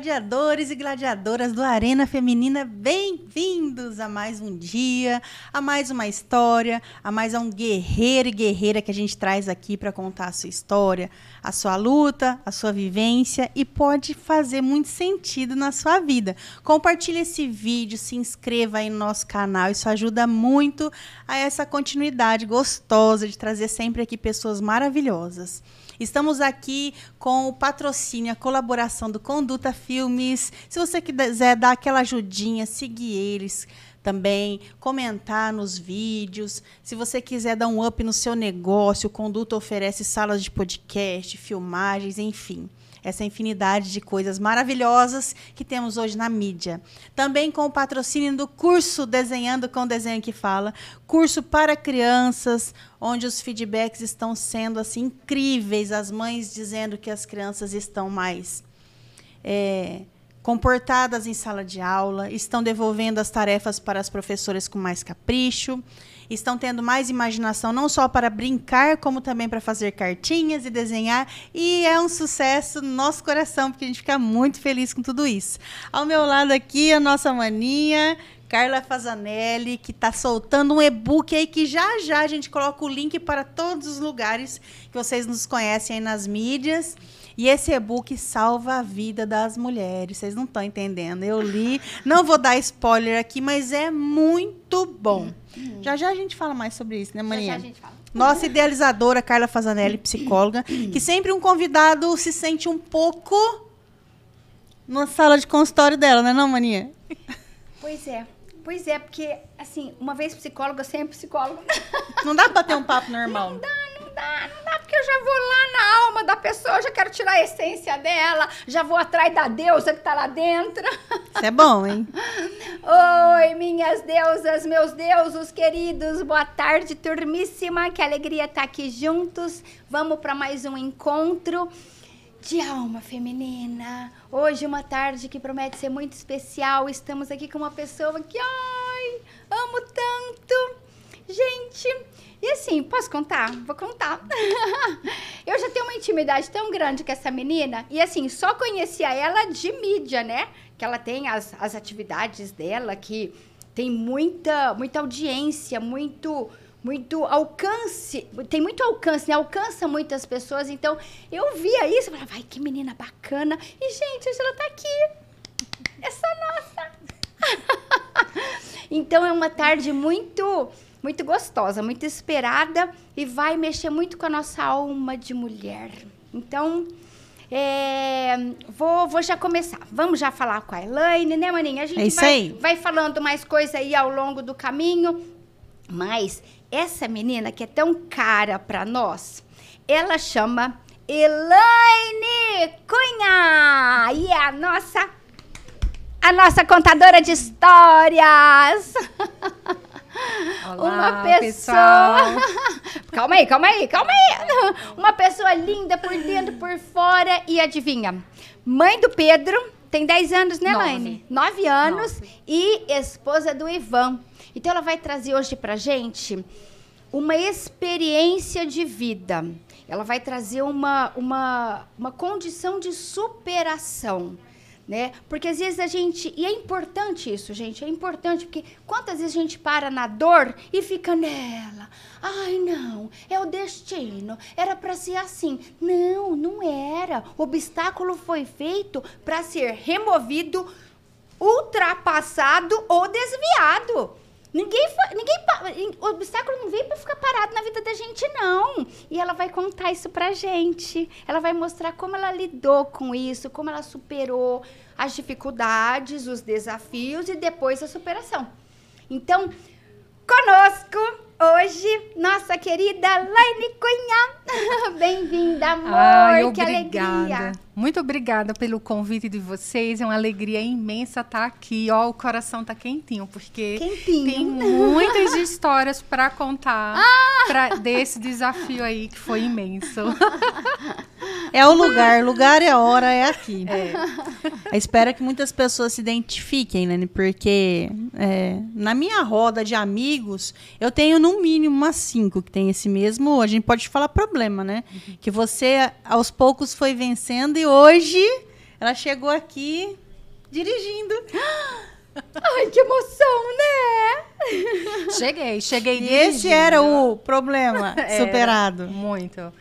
gladiadores e gladiadoras do Arena Feminina, bem-vindos a mais um dia, a mais uma história, a mais um guerreiro e guerreira que a gente traz aqui para contar a sua história, a sua luta, a sua vivência e pode fazer muito sentido na sua vida. Compartilhe esse vídeo, se inscreva aí no nosso canal, isso ajuda muito a essa continuidade gostosa de trazer sempre aqui pessoas maravilhosas. Estamos aqui com o patrocínio, a colaboração do Conduta Filmes. Se você quiser dar aquela ajudinha, seguir eles também, comentar nos vídeos. Se você quiser dar um up no seu negócio, o Conduta oferece salas de podcast, filmagens, enfim essa infinidade de coisas maravilhosas que temos hoje na mídia. Também com o patrocínio do curso Desenhando com Desenho que Fala, curso para crianças, onde os feedbacks estão sendo assim incríveis, as mães dizendo que as crianças estão mais é, comportadas em sala de aula, estão devolvendo as tarefas para as professoras com mais capricho estão tendo mais imaginação, não só para brincar, como também para fazer cartinhas e desenhar. E é um sucesso no nosso coração, porque a gente fica muito feliz com tudo isso. Ao meu lado aqui, a nossa maninha, Carla Fazanelli, que está soltando um e-book aí que já já a gente coloca o link para todos os lugares que vocês nos conhecem aí nas mídias. E esse e-book salva a vida das mulheres. Vocês não estão entendendo. Eu li, não vou dar spoiler aqui, mas é muito bom. Uhum. Já já a gente fala mais sobre isso, né, Maria? Já, já a gente fala. Nossa idealizadora, Carla Fazanelli, psicóloga, que sempre um convidado se sente um pouco na sala de consultório dela, né, não, Maninha? Pois é. Pois é, porque, assim, uma vez psicóloga, sempre psicóloga. Não dá pra ter um papo normal. Não dá, não dá, não dá, porque eu já vou lá na alma da pessoa, já quero tirar a essência dela, já vou atrás da deusa que tá lá dentro. Isso é bom, hein? Oi, minhas deusas, meus deuses queridos, boa tarde, turmíssima, que alegria estar tá aqui juntos. Vamos para mais um encontro de alma feminina. Hoje uma tarde que promete ser muito especial. Estamos aqui com uma pessoa que, ai, assim, posso contar? Vou contar. eu já tenho uma intimidade tão grande com essa menina. E assim, só conhecia ela de mídia, né? Que ela tem as, as atividades dela, que tem muita, muita audiência, muito muito alcance, tem muito alcance, né? Alcança muitas pessoas. Então, eu via isso e falava, vai, que menina bacana. E, gente, hoje ela tá aqui. Só nossa. então, é uma tarde muito muito gostosa, muito esperada e vai mexer muito com a nossa alma de mulher. Então, é, vou, vou já começar. Vamos já falar com a Elaine, né, Maninha? A gente é vai, vai falando mais coisa aí ao longo do caminho. Mas essa menina que é tão cara para nós, ela chama Elaine Cunha e é a nossa a nossa contadora de histórias. Olá, uma pessoa. calma aí, calma aí, calma aí. Uma pessoa linda por dentro, por fora. E adivinha? Mãe do Pedro, tem 10 anos, né, Laine? 9 anos. Nove. E esposa do Ivan. Então ela vai trazer hoje pra gente uma experiência de vida. Ela vai trazer uma, uma, uma condição de superação né? Porque às vezes a gente. E é importante isso, gente. É importante, porque quantas vezes a gente para na dor e fica nela? Ai, não, é o destino. Era para ser assim. Não, não era. O obstáculo foi feito para ser removido, ultrapassado ou desviado. Ninguém, ninguém, o obstáculo não veio para ficar parado na vida da gente, não. E ela vai contar isso pra gente. Ela vai mostrar como ela lidou com isso, como ela superou as dificuldades, os desafios e depois a superação. Então, conosco hoje, nossa querida Laine Cunha. Bem-vinda, amor, Ai, que alegria. Muito obrigada pelo convite de vocês. É uma alegria imensa estar aqui. Ó, o coração tá quentinho, porque quentinho. tem muitas histórias para contar ah! pra, desse desafio aí que foi imenso. É o lugar, lugar e a hora é aqui. É. Espero que muitas pessoas se identifiquem, né? Porque é, na minha roda de amigos, eu tenho no mínimo umas cinco que tem esse mesmo. A gente pode falar problema, né? Uhum. Que você aos poucos foi vencendo e hoje Ela chegou aqui dirigindo. Ai, que emoção, né? Cheguei, cheguei E esse era o problema Era, superado. Muito.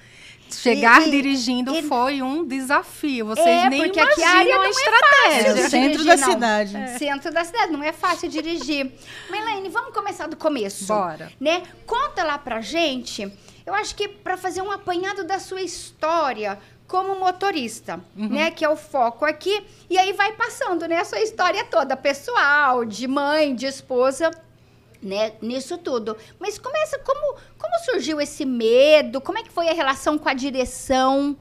Chegar E- e- dirigindo e- foi um desafio. Vocês É, nem porque aqui a área imaginam a não é estratégia. É de centro dirigir, da não. cidade. Centro da cidade, não é fácil dirigir. Melaine, vamos começar do começo. Bora. Né? Conta lá pra gente, eu acho que pra fazer um apanhado da sua história como motorista, Uhum. né? Que é o foco aqui. E aí vai passando, né? A sua história toda, pessoal, de mãe, de esposa, né? Nisso tudo. Mas começa, como, como surgiu esse medo? Como é que foi a relação com a direção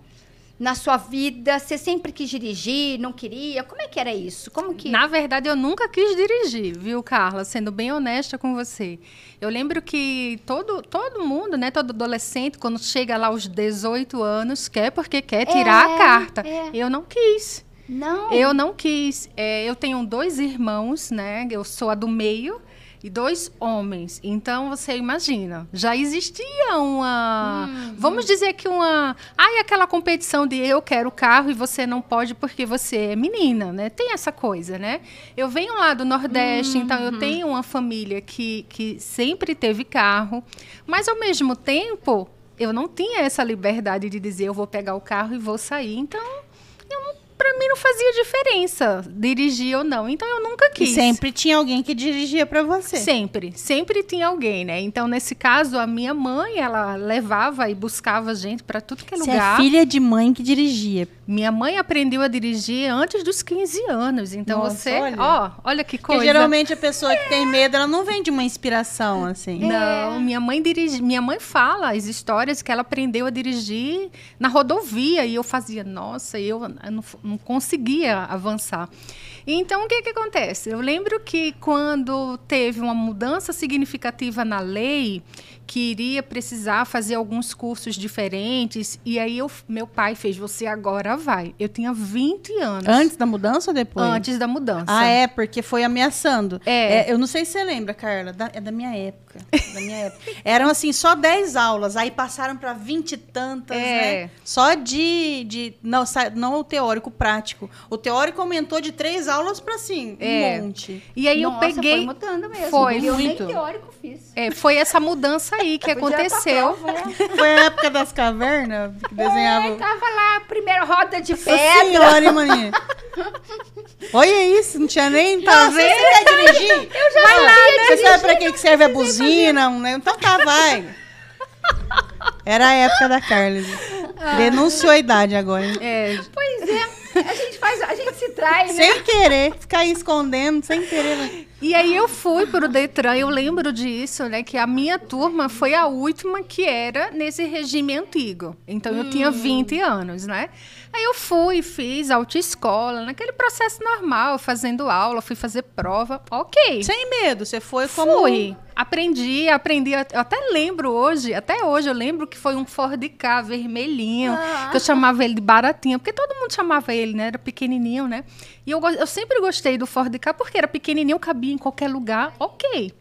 na sua vida? Você sempre quis dirigir, não queria? Como é que era isso? Como que... Na verdade, eu nunca quis dirigir, viu, Carla? Sendo bem honesta com você. Eu lembro que todo, todo mundo, né, todo adolescente, quando chega lá aos 18 anos, quer porque quer tirar É, a carta. é. Eu não quis. Não. Eu não quis. É, eu tenho dois irmãos, né? Eu sou a do meio e dois homens. Então você imagina, já existia uma, Uhum. vamos dizer que uma, ai aquela competição de eu quero o carro e você não pode porque você é menina, né? Tem essa coisa, né? Eu venho lá do Nordeste, então Uhum. eu tenho uma família que que sempre teve carro, mas ao mesmo tempo eu não tinha essa liberdade de dizer eu vou pegar o carro e vou sair. Então para mim não fazia diferença dirigir ou não. Então eu nunca E quis. sempre tinha alguém que dirigia pra você. Sempre, sempre tinha alguém, né? Então, nesse caso, a minha mãe, ela levava e buscava gente para tudo que é Você lugar. é filha de mãe que dirigia. Minha mãe aprendeu a dirigir antes dos 15 anos. Então, Nossa, você, olha. ó, olha que Porque coisa. geralmente a pessoa que tem medo, ela não vem de uma inspiração, assim. Não, minha mãe dirige, minha mãe fala as histórias que ela aprendeu a dirigir na rodovia e eu fazia, nossa, eu, eu não, não conseguia avançar. Então o que que acontece? Eu lembro que quando teve uma mudança significativa na lei que iria precisar fazer alguns cursos diferentes e aí eu, meu pai fez você agora vai. Eu tinha 20 anos Antes da mudança ou depois? antes da mudança. Ah, é, porque foi ameaçando. É. eu não sei se você lembra, Carla, da- é da minha época. Da minha época. Eram assim, só 10 aulas, aí passaram para 20 e tantas, É. né? Só de. de não, não o teórico, o prático. O teórico aumentou de três aulas para assim, É. um monte. E aí Nossa, eu peguei foi mudando mesmo. Foi, eu muito. nem teórico fiz. É, foi essa mudança aí que aconteceu. né? Foi a época das cavernas que desenhava. É, tava lá, primeira roda de Nossa pedra. senhora, hein, maninha? Olha isso, não tinha nem. Tá vendo? Você quer dirigir? Eu já vai lá, né? Você sabe pra que que serve a buzina? né? Então tá, vai. Era a época da Carla. Denunciou a idade agora. hein? É, Pois é, a gente faz, a gente trai, né? Sem querer, ficar aí escondendo, sem querer. né? E aí eu fui pro Detran, eu lembro disso, né? Que a minha turma foi a última que era nesse regime antigo. Então eu tinha 20 anos, né? Aí eu fui, fiz autoescola, naquele processo normal, fazendo aula, fui fazer prova, ok. Sem medo, você foi como. Fui. Aprendi, aprendi. Eu até lembro hoje, até hoje eu lembro que foi um Ford K vermelhinho, Ah. que eu chamava ele de baratinho, porque todo mundo chamava ele, né? Era pequenininho, né? E eu, eu sempre gostei do Ford K porque era pequenininho, cabia em qualquer lugar, ok.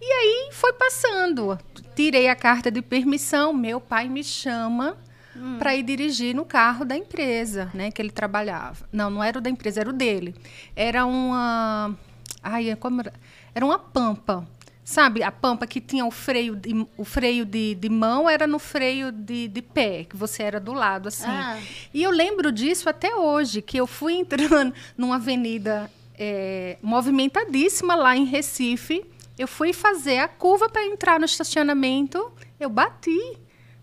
E aí foi passando. Tirei a carta de permissão, meu pai me chama para ir dirigir no carro da empresa, né, que ele trabalhava. Não, não era o da empresa, era o dele. Era uma Ai, como era? Era uma pampa. Sabe, a pampa que tinha o freio de, o freio de, de mão era no freio de, de pé, que você era do lado, assim. Ah. E eu lembro disso até hoje, que eu fui entrando numa avenida é, movimentadíssima lá em Recife. Eu fui fazer a curva para entrar no estacionamento. Eu bati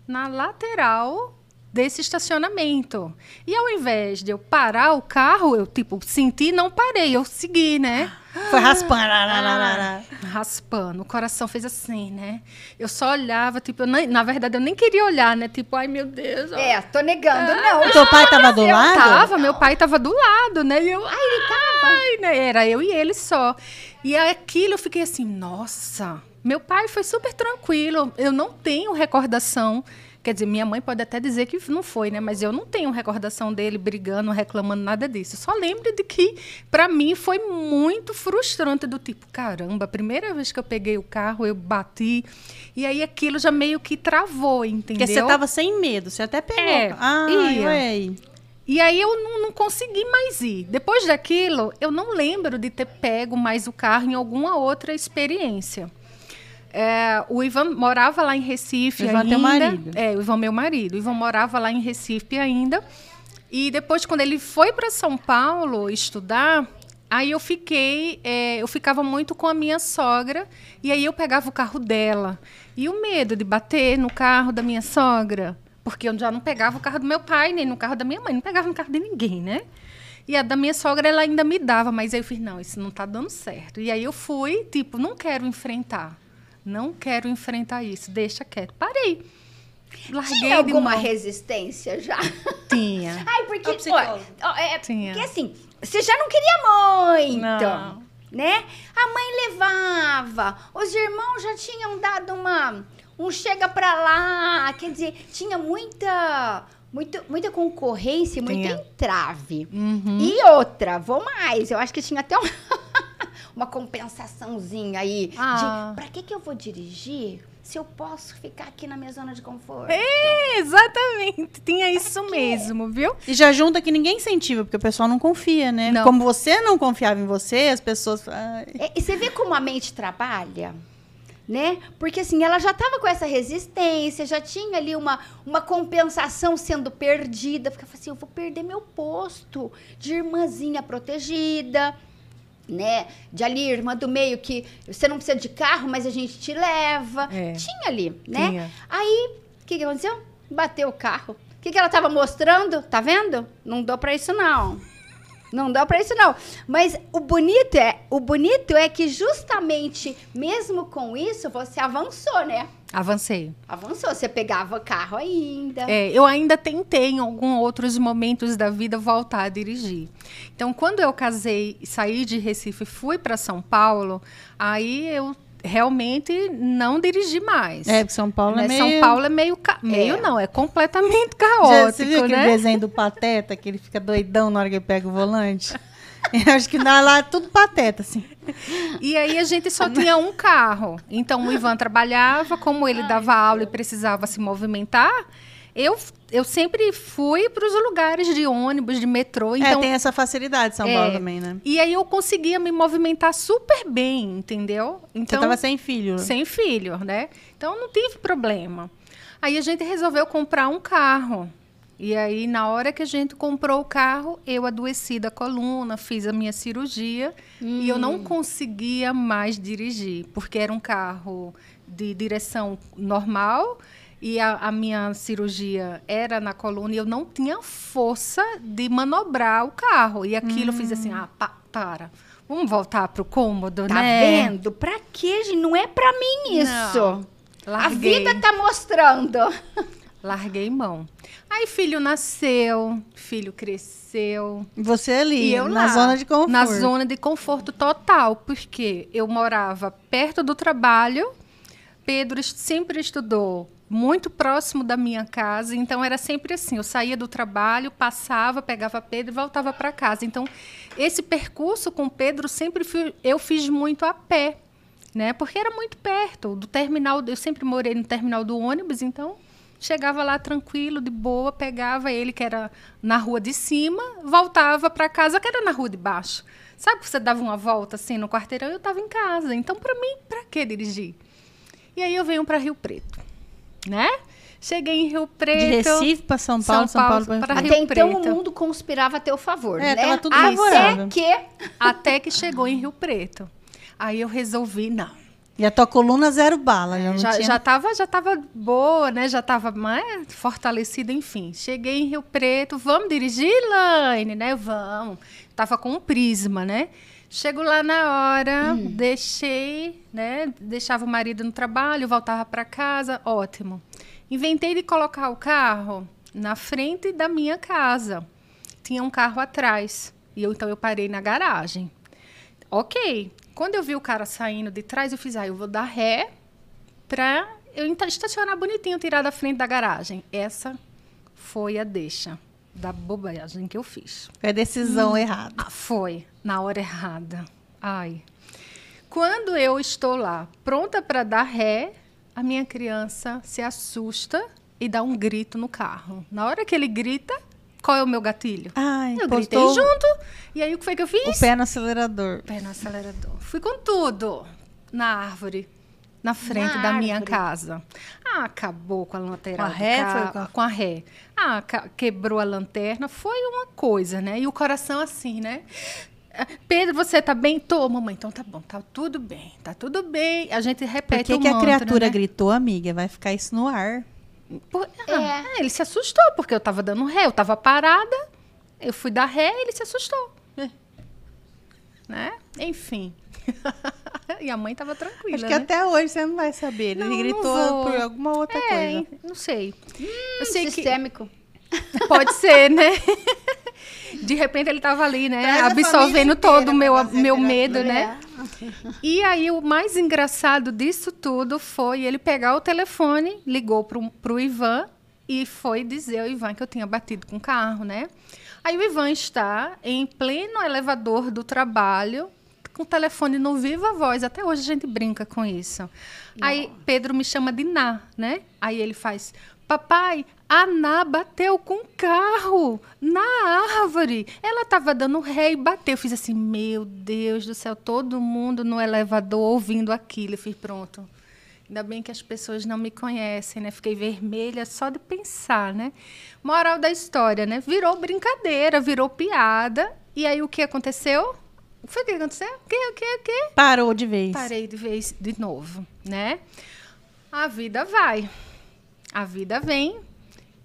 na lateral desse estacionamento. E ao invés de eu parar o carro, eu, tipo, senti não parei. Eu segui, né? Foi raspando. rararara. Raspando. O coração fez assim, né? Eu só olhava, tipo, eu nem- na verdade, eu nem queria olhar, né? Tipo, ai, meu Deus. ó. É, tô negando, não. Teu pai tava do Eu lado? tava, meu pai tava do lado, né? E eu, ai, ele tava. né? Era eu e ele só. E aquilo eu fiquei assim, nossa. Meu pai foi super tranquilo. Eu não tenho recordação. Quer dizer, minha mãe pode até dizer que não foi, né? Mas eu não tenho recordação dele brigando, reclamando, nada disso. Só lembro de que, pra mim, foi muito frustrante. Do tipo, caramba, a primeira vez que eu peguei o carro, eu bati. E aí aquilo já meio que travou, entendeu? Porque você tava sem medo, você até pegou. É, ah, ué. E aí eu não, não, consegui mais ir. Depois daquilo, eu não lembro de ter pego mais o carro em alguma outra experiência. É, o Ivan morava lá em Recife o Ivan ainda. Marido. É, o Ivan meu marido. O Ivan morava lá em Recife ainda. E depois, quando ele foi para São Paulo estudar, aí eu fiquei, é, eu ficava muito com a minha sogra e aí eu pegava o carro dela. E o medo de bater no carro da minha sogra, porque eu já não pegava o carro do meu pai, nem no carro da minha mãe, não pegava no carro de ninguém, né? E a da minha sogra, ela ainda me dava, mas aí eu fiz, não, isso não está dando certo. E aí eu fui, tipo, não quero enfrentar. Não quero enfrentar isso, deixa quieto. Parei. Larguei Tinha alguma resistência já? Tinha. Ai, porque, ó, ó, é, Tinha. porque assim, você já não queria muito. Não. Né? A mãe levava, os irmãos já tinham dado uma um chega pra lá, quer dizer, tinha muita muito, muita concorrência, muita tinha. entrave. Uhum. E outra, vou mais, eu acho que tinha até uma, uma compensaçãozinha aí ah. de pra que que eu vou dirigir se eu posso ficar aqui na minha zona de conforto. É, exatamente. Tinha isso mesmo, viu? E já junta que ninguém incentiva, porque o pessoal não confia, né? Não. Como você não confiava em você, as pessoas. É, e você vê como a mente trabalha? Né? Porque assim, ela já estava com essa resistência, já tinha ali uma, uma compensação sendo perdida. Porque assim, eu vou perder meu posto de irmãzinha protegida né? De ali, irmã do meio, que você não precisa de carro, mas a gente te leva. É. Tinha ali, né? Tinha. Aí, o que, que aconteceu? Bateu o carro. O que, que ela estava mostrando? Tá vendo? Não dou para isso, não. Não dá para isso não. Mas o bonito é, o bonito é que justamente mesmo com isso você avançou, né? Avancei. Avançou, você pegava carro ainda. É, eu ainda tentei em alguns outros momentos da vida voltar a dirigir. Então, quando eu casei, saí de Recife e fui para São Paulo, aí eu realmente não dirigi mais. É, porque São Paulo é né? meio... São Paulo é meio... Ca... É. Meio não, é completamente caótico, Já, você viu aquele né? desenho do Pateta, que ele fica doidão na hora que ele pega o volante? Eu acho que dá lá tudo pateta, assim. E aí a gente só tinha um carro. Então o Ivan trabalhava, como ele dava aula e precisava se movimentar, eu, eu sempre fui para os lugares de ônibus, de metrô. É, então, é, tem essa facilidade São é, Paulo também, né? E aí eu conseguia me movimentar super bem, entendeu? Então, Você estava sem filho. Sem filho, né? Então não tive problema. Aí a gente resolveu comprar um carro. E aí, na hora que a gente comprou o carro, eu adoeci da coluna, fiz a minha cirurgia hum. e eu não hum. conseguia mais dirigir, porque era um carro de direção normal e a, a, minha cirurgia era na coluna e eu não tinha força de manobrar o carro. E aquilo hum. eu fiz assim, hum. ah, pa, para. Vamos voltar pro cômodo, tá né? Tá vendo? Pra quê, gente? Não é pra mim isso. A vida tá mostrando. Larguei mão. Aí filho nasceu, filho cresceu. Você ali, e eu na lá, zona de conforto. Na zona de conforto total, porque eu morava perto do trabalho. Pedro sempre estudou muito próximo da minha casa, então era sempre assim, eu saía do trabalho, passava, pegava Pedro e voltava para casa. Então, esse percurso com Pedro sempre fui, eu fiz muito a pé, né? Porque era muito perto do terminal, eu sempre morei no terminal do ônibus, então chegava lá tranquilo, de boa, pegava ele, que era na rua de cima, voltava para casa, que era na rua de baixo. Sabe que você dava uma volta assim no quarteirão? Eu estava em casa. Então, para mim, para que dirigir? E aí eu venho para Rio Preto, né? Cheguei em Rio Preto. De Recife para São Paulo, São Paulo, Paulo para Rio Até então o mundo conspirava a teu favor, é, né? Tava tudo Até que até que chegou em Rio Preto. Aí eu resolvi, não, e a tua coluna zero bala, já já, tinha... já tava já tava boa, né? Já tava mais fortalecida, enfim. Cheguei em Rio Preto, vamos dirigir, Laine, né? Vamos. Tava com um prisma, né? Chego lá na hora, hum. deixei, né? Deixava o marido no trabalho, voltava para casa, ótimo. Inventei de colocar o carro na frente da minha casa. Tinha um carro atrás. E eu, então eu parei na garagem. Ok. Quando eu vi o cara saindo de trás, eu fiz, ah, eu vou dar ré para eu estacionar bonitinho, tirar da frente da garagem. Essa foi a deixa da bobagem que eu fiz. Foi a decisão hum. errada. Ah, foi, na hora errada. Ai. Quando eu estou lá, pronta para dar ré, a minha criança se assusta e dá um grito no carro. Na hora que ele grita, Qual é o meu gatilho? Ai, eu gritei junto. E aí o que foi que eu fiz? o pé no acelerador. Pé no acelerador. Fui com tudo na árvore, na frente Na da minha árvore. casa. Ah, acabou com a lateral. Com a ré, carro, foi com a- com a ré. Ah, ca- quebrou a lanterna. Foi uma coisa, né? E o coração assim, né? Ah, Pedro, você tá bem? Tô, mamãe. Então tá bom, tá tudo bem, tá tudo bem. A gente Por repete que, o que a mantra, criatura né? gritou, amiga? Vai ficar isso no ar. Por- É. ah, é, ele se assustou, porque eu tava dando ré, eu tava parada, eu fui dar ré e ele se assustou. É. Né? Enfim. e a mãe tava tranquila. Acho que né? até hoje você não vai saber. Ele Não, não gritou vou. por alguma outra É, coisa. não sei. eu sei que Sistêmico. pode ser, né? De repente ele tava ali, né? Traz Absorvendo todo o meu, meu medo, né? E aí, o mais engraçado disso tudo foi ele pegar o telefone, ligou pro, pro Ivan e foi dizer ao Ivan que eu tinha batido com o carro, né? Aí o Ivan está em pleno elevador do trabalho, com o telefone no viva voz. Até hoje a gente brinca com isso. Aí Pedro me chama de Ná, né? Aí ele faz. Papai, a Ná bateu com o carro na árvore. Ela estava dando ré e bateu. Eu fiz assim, meu Deus do céu, todo mundo no elevador ouvindo aquilo. Eu fiz, pronto. Ainda bem que as pessoas não me conhecem, né? Fiquei vermelha só de pensar, né? Moral da história, né? Virou brincadeira, virou piada. E aí o que aconteceu? O que foi que aconteceu? O que, o que, o que? Parou de vez. Parei de vez de novo, né? A vida vai. A vida vem.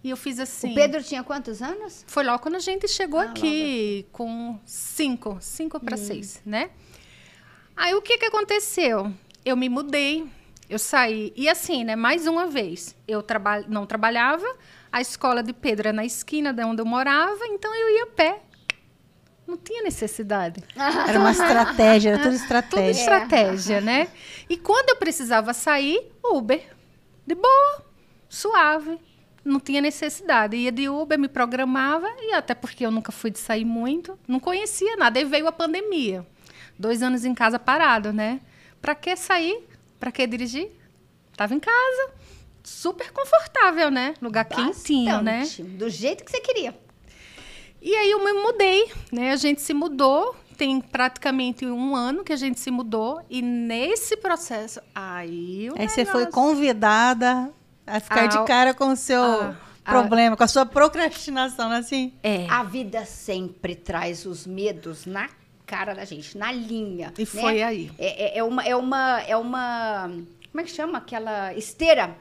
E eu fiz assim. O Pedro tinha quantos anos? Foi logo quando a gente chegou Ah, aqui, com cinco, cinco para seis, né? Aí o que que aconteceu? Eu me mudei, eu saí. E assim, né? Mais uma vez, eu traba não trabalhava, a escola de Pedro era na esquina de onde eu morava, então eu ia a pé. Não tinha necessidade. Era uma estratégia, era tudo Tudo estratégia. estratégia, né? E quando eu precisava sair, Uber. De boa, suave. Não tinha necessidade. Ia de Uber, me programava, e até porque eu nunca fui de sair muito, não conhecia nada. Aí veio a pandemia. Dois anos em casa parado, né? Pra que sair? Pra que dirigir? Tava em casa. Super confortável, né? Lugar quentinho, né? Bastante. Do jeito que você queria. E aí eu me mudei, né? A gente se mudou, tem praticamente um ano que a gente se mudou, e nesse processo, aí o Aí você foi negócio- convidada a ficar Ah, de cara com o seu ah, ah. problema, com a sua procrastinação, né, assim. É. A vida sempre traz os medos na cara da gente, na linha. E né? foi aí. É, é- é uma, é uma, é uma, como é que chama aquela esteira?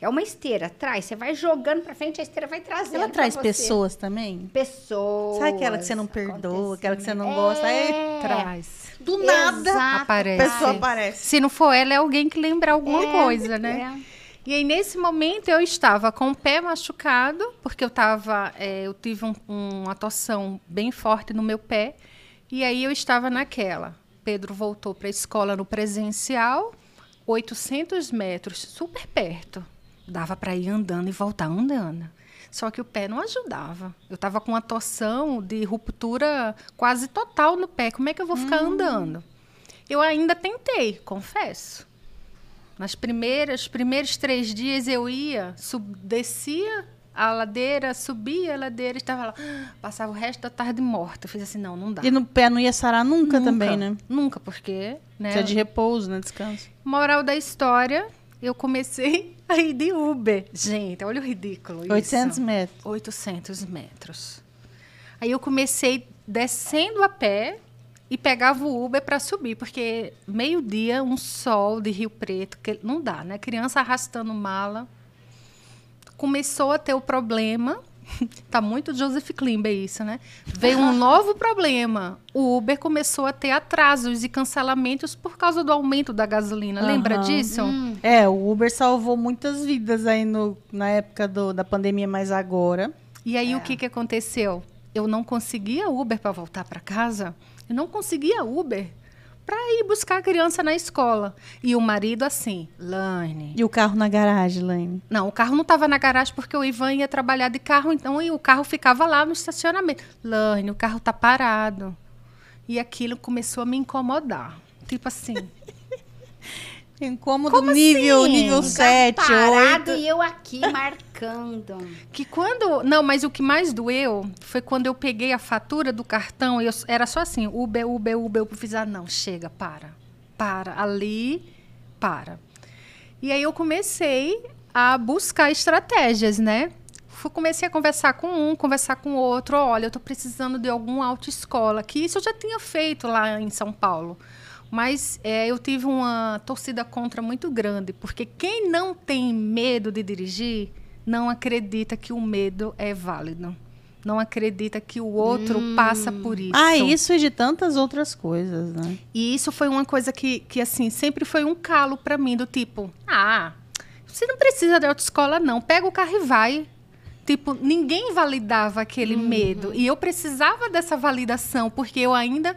É uma esteira, traz. Você vai jogando pra frente, a esteira vai trazendo. Ela traz pra você. pessoas também? Pessoas. Sabe aquela que você não perdoa, acontecendo. aquela que você não gosta? Aí, É. Traz. do nada, Exato. a Aparece. pessoa aparece. Se não for ela, é alguém que lembra alguma É, coisa, né? E aí, nesse momento, eu estava com o pé machucado, porque eu tava, é, eu tive um- uma torção bem forte no meu pé. E aí eu estava naquela. Pedro voltou para a escola no presencial, 800 metros, super perto. Dava para ir andando e voltar andando. Só que o pé não ajudava. Eu estava com uma torção de ruptura quase total no pé. Como é que eu vou ficar andando? Eu ainda tentei, confesso. Nas primeiras, primeiros três dias eu ia, sub, descia a ladeira, subia a ladeira, estava lá, passava o resto da tarde morta. Eu fiz assim, não, não dá. E no pé não ia sarar nunca, também, né? Nunca, porque, né? Dia de repouso, né? Descanso. Moral da história, eu comecei a ir de Uber. Gente, olha o ridículo. isso. 800 metros. 800 metros. Aí eu comecei descendo a pé e pegava o Uber para subir, porque meio-dia, um sol de Rio Preto, que não dá, né? Criança arrastando mala. Começou a ter o problema. Tá muito Joseph Klimber isso, né? Veio um novo problema. O Uber começou a ter atrasos e cancelamentos por causa do aumento da gasolina. Lembra Aham. disso? É, o Uber salvou muitas vidas aí no, na época do, da pandemia, mas agora. E aí o que, que aconteceu? Eu não conseguia Uber para voltar para casa. Eu não conseguia Uber para ir buscar a criança na escola. E o marido assim, Lane. E o carro na garagem, Laine? Não, o carro não estava na garagem porque o Ivan ia trabalhar de carro, então e o carro ficava lá no estacionamento. Lane, o carro tá parado. E aquilo começou a me incomodar. Tipo assim, Incômodo Como nível, assim? nível Um 7, Parado 8. e eu aqui marcando. Que quando. Não, mas o que mais doeu foi quando eu peguei a fatura do cartão e eu, era só assim: Uber, Uber, Uber. Eu fiz, ah, não, chega, para. Para. Ali, para. E aí eu comecei a buscar estratégias, né? Fui, comecei a conversar com um, conversar com o outro. Olha, eu estou precisando de alguma autoescola. Que isso eu já tinha feito lá em São Paulo. Mas é, eu tive uma torcida contra muito grande, porque quem não tem medo de dirigir não acredita que o medo é válido. Não acredita que o outro hum. passa por isso. Ah, isso e de tantas outras coisas, né? E isso foi uma coisa que, que assim, sempre foi um calo para mim, do tipo, ah, você não precisa de autoescola, não. Pega o carro e vai. Tipo, ninguém validava aquele uhum. medo. E eu precisava dessa validação, porque eu ainda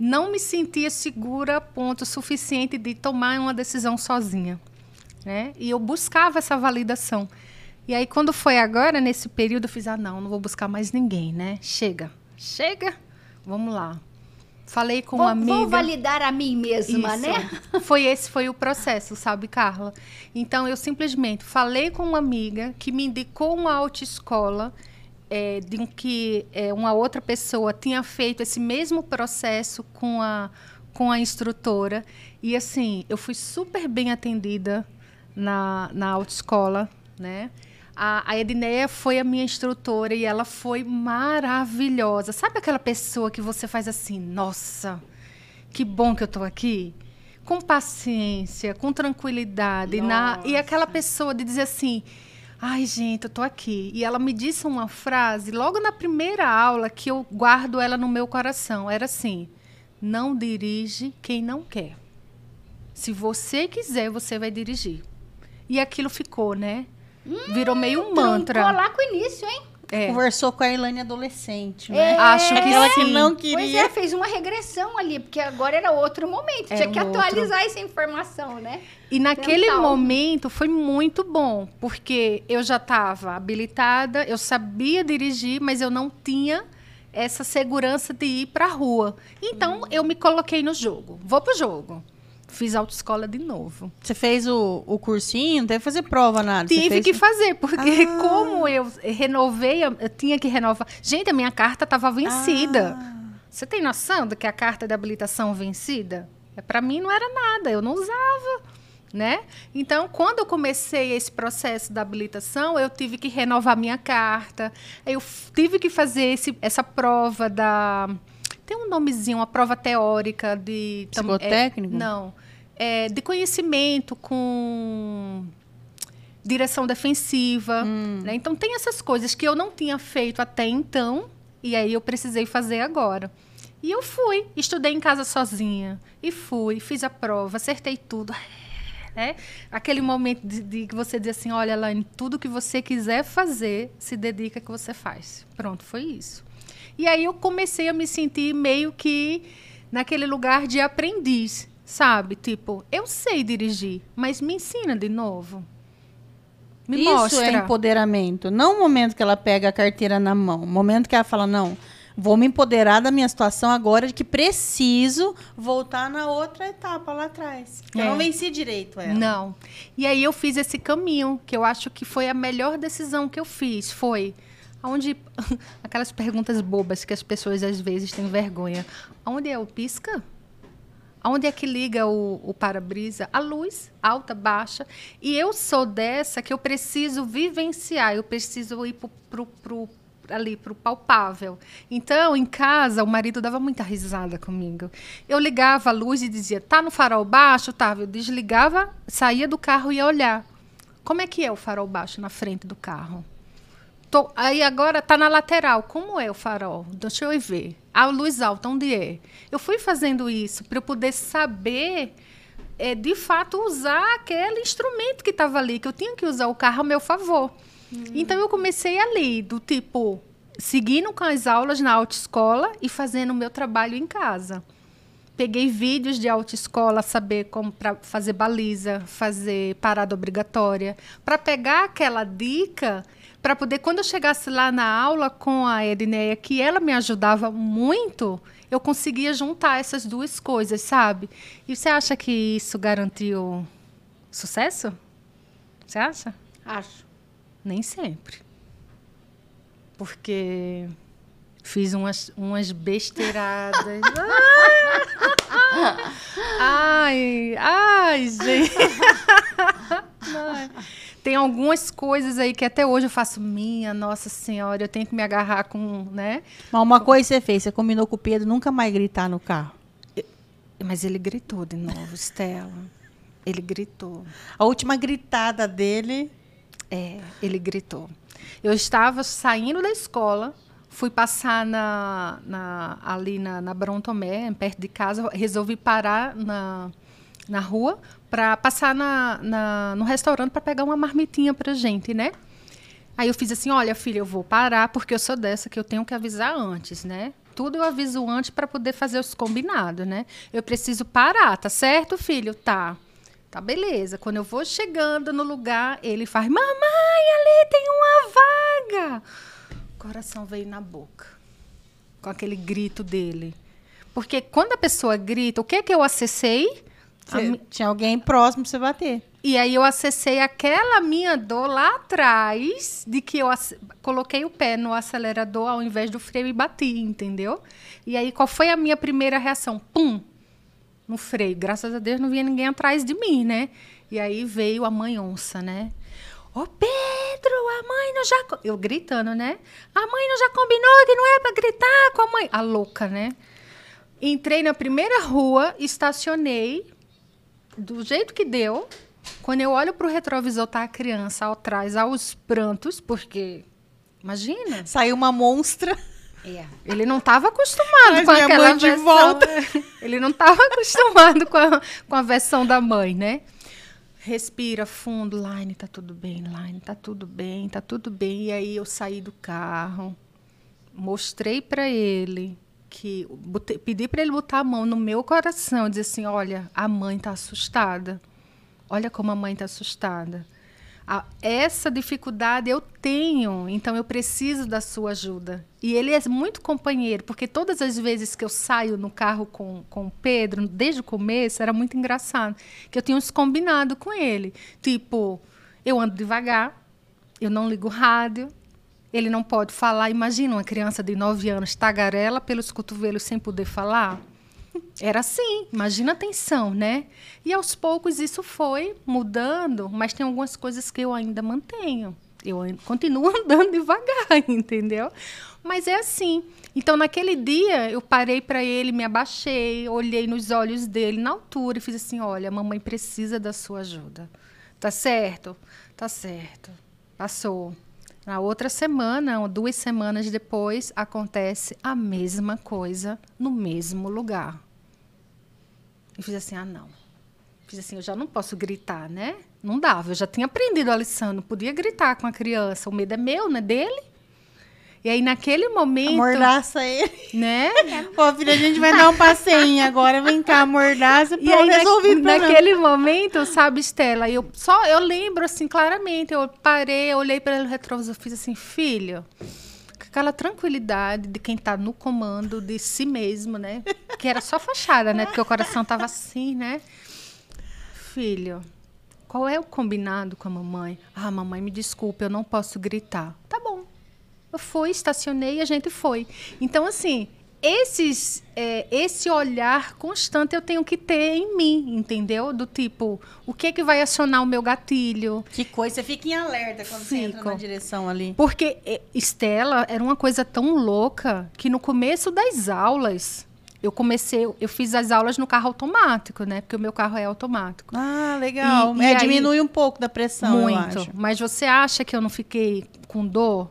não me sentia segura ponto suficiente de tomar uma decisão sozinha. Né? E eu buscava essa validação. E aí, quando foi agora, nesse período, eu fiz: ah, não, não vou buscar mais ninguém, né? Chega, chega, vamos lá. Falei com vou, uma amiga. Vou validar a mim mesma, Isso. né? Foi esse foi o processo, sabe, Carla? Então eu simplesmente falei com uma amiga que me indicou uma autoescola é, de que é, uma outra pessoa tinha feito esse mesmo processo com a com a instrutora e assim eu fui super bem atendida na, na autoescola, né? A, a Edneia foi a minha instrutora e ela foi maravilhosa. Sabe aquela pessoa que você faz assim, nossa, que bom que eu estou aqui? Com paciência, com tranquilidade. Na, e aquela pessoa de dizer assim, ai gente, eu estou aqui. E ela me disse uma frase logo na primeira aula que eu guardo ela no meu coração. Era assim, não dirige quem não quer. Se você quiser, você vai dirigir. E aquilo ficou, né? Hum, Virou meio um mantra. lá com o início, hein? É. Conversou com a Ilane adolescente, né? É, Acho que ela que não queria. Pois é, fez uma regressão ali, porque agora era outro momento. Era Tinha que um atualizar outro. essa informação, né? E naquele Mental. momento foi muito bom, porque eu já estava habilitada, eu sabia dirigir, mas eu não tinha essa segurança de ir para a rua. Então, hum. eu me coloquei no jogo. Vou pro jogo. Fiz autoescola de novo. Você fez o, o cursinho? Não teve que fazer prova, nada? Tive fez... que fazer, porque ah. como eu renovei, eu tinha que renovar. Gente, a minha carta estava vencida. Ah. Você tem noção do que a carta de habilitação vencida? É, Para mim não era nada, eu não usava. Né? Então, quando eu comecei esse processo da habilitação, eu tive que renovar minha carta, eu tive que fazer esse, essa prova da tem um nomezinho, uma prova teórica de. Psicotécnico? É, não. É, de conhecimento com direção defensiva. Hum. Né? Então, tem essas coisas que eu não tinha feito até então, e aí eu precisei fazer agora. E eu fui, estudei em casa sozinha. E fui, fiz a prova, acertei tudo. É aquele momento de, de, que você diz assim, olha, Laine, tudo que você quiser fazer, se dedica que você faz. Pronto, foi isso. E aí eu comecei a me sentir meio que naquele lugar de aprendiz, sabe? Tipo, eu sei dirigir, mas me ensina de novo. Me Isso é mostra. é empoderamento. Não o momento que ela pega a carteira na mão. O momento que ela fala, não, vou me empoderar da minha situação agora de que preciso voltar na outra etapa lá atrás. É. Eu não venci direito ela. Não. E aí eu fiz esse caminho, que eu acho que foi a melhor decisão que eu fiz. Foi Onde aquelas perguntas bobas que as pessoas às vezes têm vergonha. Onde é o pisca? Onde é que liga o, o para-brisa? A luz, alta, baixa. E eu sou dessa que eu preciso vivenciar, eu preciso ir pro, pro, ali para o palpável. Então, em casa, o marido dava muita risada comigo. Eu ligava a luz e dizia: "Tá no farol baixo, tá?" Eu desligava, saía do carro e ia olhar. Como é que é o farol baixo na frente do carro? Tô, aí agora tá na lateral. Como é o farol? Deixa eu ver. A luz alta, onde é? Eu fui fazendo isso para eu poder saber, é, de fato, usar aquele instrumento que estava ali, que eu tinha que usar o carro a meu favor. Hum. Então eu comecei ali, do tipo, seguindo com as aulas na autoescola e fazendo o meu trabalho em casa. Peguei vídeos de autoescola, saber como para fazer baliza, fazer parada obrigatória, para pegar aquela dica para poder, quando eu chegasse lá na aula com a Edneia, que ela me ajudava muito, eu conseguia juntar essas duas coisas, sabe? E você acha que isso garantiu sucesso? Você acha? Acho. Nem sempre. Porque fiz umas, umas besteiradas. ai, ai, gente. Ai. Tem algumas coisas aí que até hoje eu faço minha, nossa senhora, eu tenho que me agarrar com, né? Mas uma coisa você fez, você combinou com o Pedro nunca mais gritar no carro. Mas ele gritou de novo, Estela. Ele gritou. A última gritada dele. É, ele gritou. Eu estava saindo da escola, fui passar na, na, ali na, na Brontomé, perto de casa, resolvi parar na, na rua para passar na, na, no restaurante para pegar uma marmitinha para gente, né? Aí eu fiz assim, olha, filha, eu vou parar porque eu sou dessa que eu tenho que avisar antes, né? Tudo eu aviso antes para poder fazer os combinados, né? Eu preciso parar, tá certo, filho? Tá. Tá beleza. Quando eu vou chegando no lugar, ele faz: "Mamãe, ali tem uma vaga". O coração veio na boca. Com aquele grito dele. Porque quando a pessoa grita, o que é que eu acessei? Você, tinha alguém próximo pra você bater. E aí eu acessei aquela minha dor lá atrás de que eu coloquei o pé no acelerador ao invés do freio e bati, entendeu? E aí qual foi a minha primeira reação? Pum! No freio. Graças a Deus não vinha ninguém atrás de mim, né? E aí veio a mãe onça, né? Ô Pedro, a mãe não já. Eu gritando, né? A mãe não já combinou que não é pra gritar com a mãe. A louca, né? Entrei na primeira rua, estacionei, do jeito que deu. Quando eu olho para o retrovisor, tá a criança atrás, aos prantos, porque. Imagina. Saiu uma monstra. É. Ele não estava acostumado Mas com aquela mãe de versão. volta. Ele não estava acostumado com a, com a versão da mãe, né? Respira fundo, Line, tá tudo bem, Line, tá tudo bem, tá tudo bem. E aí eu saí do carro, mostrei para ele que botei, pedi para ele botar a mão no meu coração dizer assim, olha, a mãe está assustada. Olha como a mãe está assustada. Essa dificuldade eu tenho, então eu preciso da sua ajuda. E ele é muito companheiro, porque todas as vezes que eu saio no carro com, com o Pedro, desde o começo, era muito engraçado. Que eu tinha uns combinado com ele. Tipo, eu ando devagar, eu não ligo rádio, ele não pode falar. Imagina uma criança de 9 anos tagarela pelos cotovelos sem poder falar. Era assim, imagina a tensão, né? E aos poucos isso foi mudando, mas tem algumas coisas que eu ainda mantenho. Eu continuo andando devagar, entendeu? Mas é assim. Então, naquele dia, eu parei para ele, me abaixei, olhei nos olhos dele na altura e fiz assim: olha, mamãe precisa da sua ajuda. Tá certo? Tá certo. Passou. Na outra semana, ou duas semanas depois, acontece a mesma coisa no mesmo lugar. Eu fiz assim: ah, não. Fiz assim: eu já não posso gritar, né? Não dava. Eu já tinha aprendido a lição. Não podia gritar com a criança. O medo é meu, não é dele. E aí, naquele momento. Amordaça ele. Né? Pô, filha, a gente vai dar um passeio agora. Vem cá, amordaça. E aí, resolvi na, naquele momento, sabe, Estela, eu só eu lembro assim claramente, eu parei, eu olhei para ele no retrovisor, fiz assim, filho, com aquela tranquilidade de quem está no comando de si mesmo, né? Que era só fachada, né? Porque o coração tava assim, né? Filho, qual é o combinado com a mamãe? Ah, mamãe, me desculpe, eu não posso gritar. Tá bom. Eu fui, estacionei e a gente foi. Então, assim, esses, é, esse olhar constante eu tenho que ter em mim, entendeu? Do tipo, o que é que vai acionar o meu gatilho? Que coisa, você fica em alerta quando você entra Fico. na direção ali. Porque é, Estela era uma coisa tão louca que no começo das aulas, eu comecei, eu fiz as aulas no carro automático, né? Porque o meu carro é automático. Ah, legal. E- é, e aí- diminui um pouco da pressão, Muito. Mas você acha que eu não fiquei com dor?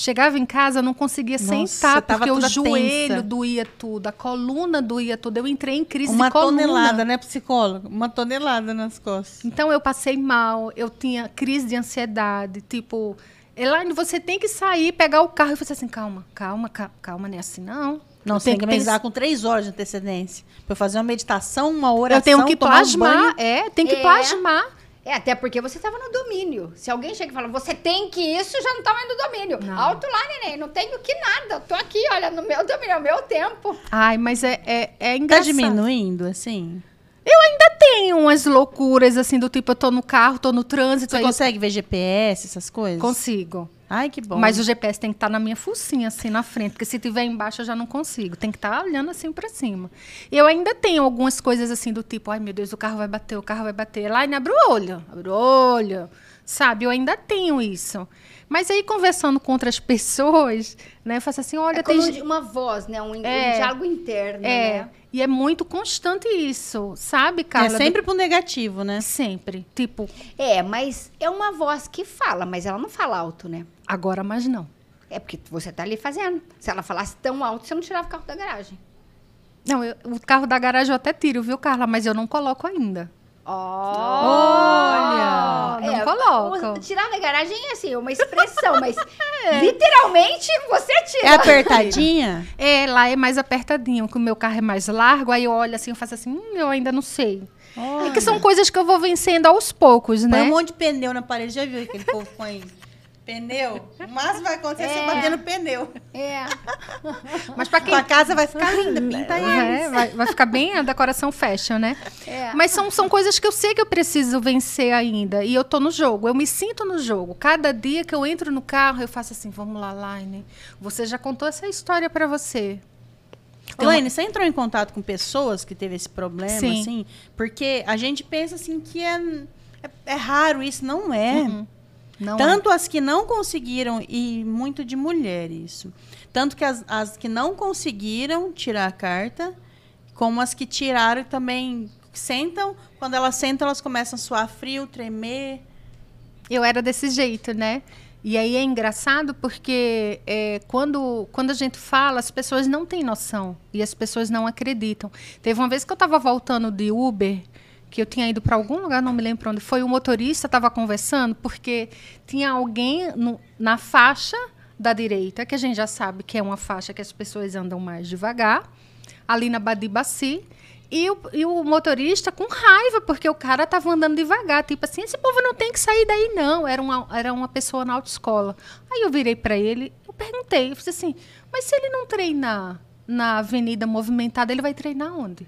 Chegava em casa, eu não conseguia Nossa, sentar, porque o joelho tensa. doía tudo, a coluna doía tudo. Eu entrei em crise Uma de coluna. tonelada, né, psicólogo? Uma tonelada nas costas. Então eu passei mal, eu tinha crise de ansiedade, tipo, Elaine, você tem que sair, pegar o carro. Eu falei assim, calma, calma, ca- calma, não é assim não. Não, você tem tenho que pens- avisar com três horas de antecedência. Pra eu fazer uma meditação, uma oração, Eu tenho que tomar um plasmar, banho. é, tem que É. plasmar. É, até porque você estava no domínio. Se alguém chega e fala, você tem que isso, já não estava no domínio. Não. Alto lá, neném, não tenho que nada. Eu tô aqui, olha, no meu domínio, é o meu tempo. Ai, mas é, é, é Tá engraçado. diminuindo, assim? Eu ainda tenho umas loucuras, assim, do tipo, eu tô no carro, tô no trânsito. Você aí consegue ver GPS, essas coisas? Consigo. Ai, que bom. Mas o GPS tem que estar na minha focinha, assim, na frente. Porque se tiver embaixo, eu já não consigo. Tem que estar olhando assim para cima. Eu ainda tenho algumas coisas assim do tipo, ai meu Deus, o carro vai bater, o carro vai bater. Lá e abre o olho, abre o olho. Sabe? Eu ainda tenho isso. Mas aí, conversando com outras pessoas, né, eu faço assim, olha, É tem... como ge- uma voz, né? Um, um É. diálogo interno, É, né? e é muito constante isso, sabe, é Carla? sempre pro negativo, né? Sempre. Tipo, É, mas é uma voz que fala, mas ela não fala alto, né? Agora mais não. É porque você tá ali fazendo. Se ela falasse tão alto, você não tirava o carro da garagem. Não, eu- o carro da garagem eu até tiro, viu, Carla? Mas eu não coloco ainda. Olha! não coloco. o- Tirar da garagem é assim, uma expressão, mas literalmente você tira. É apertadinha? É, lá é mais apertadinho, que o meu carro é mais largo, aí eu olho assim, eu faço assim, hum, eu ainda não sei. É que são coisas que eu vou vencendo aos poucos, Põe né? um monte de pneu na parede. Já viu aquele povo põe pneu? O máximo vai acontecer é você bater no pneu. É. Mas pra quem Tua casa vai ficar linda, pinta É, eles. vai, vai ficar bem a decoração fashion, né? É. Mas são, são coisas que eu sei que eu preciso vencer ainda. E eu tô no jogo, eu me sinto no jogo. Cada dia que eu entro no carro, eu faço assim: vamos lá, Line. Você já contou essa história pra você. Tem uma- Elaine, você entrou em contato com pessoas que teve esse problema, Sim. assim? Porque a gente pensa assim que é, é, é raro isso, não é. Não é. Tanto as que não conseguiram, e muito de mulher isso. Tanto que as, as que não conseguiram tirar a carta, como as que tiraram também sentam. Quando elas sentam, elas começam a suar frio, tremer. Eu era desse jeito, né? E aí é engraçado porque é, quando, quando a gente fala, as pessoas não têm noção e as pessoas não acreditam. Teve uma vez que eu estava voltando de Uber, que eu tinha ido para algum lugar, não me lembro onde foi, o motorista estava conversando porque tinha alguém no- na faixa da direita, que a gente já sabe que é uma faixa que as pessoas andam mais devagar, ali na Badibaci. E o, e o motorista com raiva, porque o cara tava andando devagar. Tipo assim, esse povo não tem que sair daí, não. Era uma, era uma pessoa na autoescola. Aí eu virei para ele, eu perguntei, eu falei assim, mas se ele não treinar na avenida movimentada, ele vai treinar onde?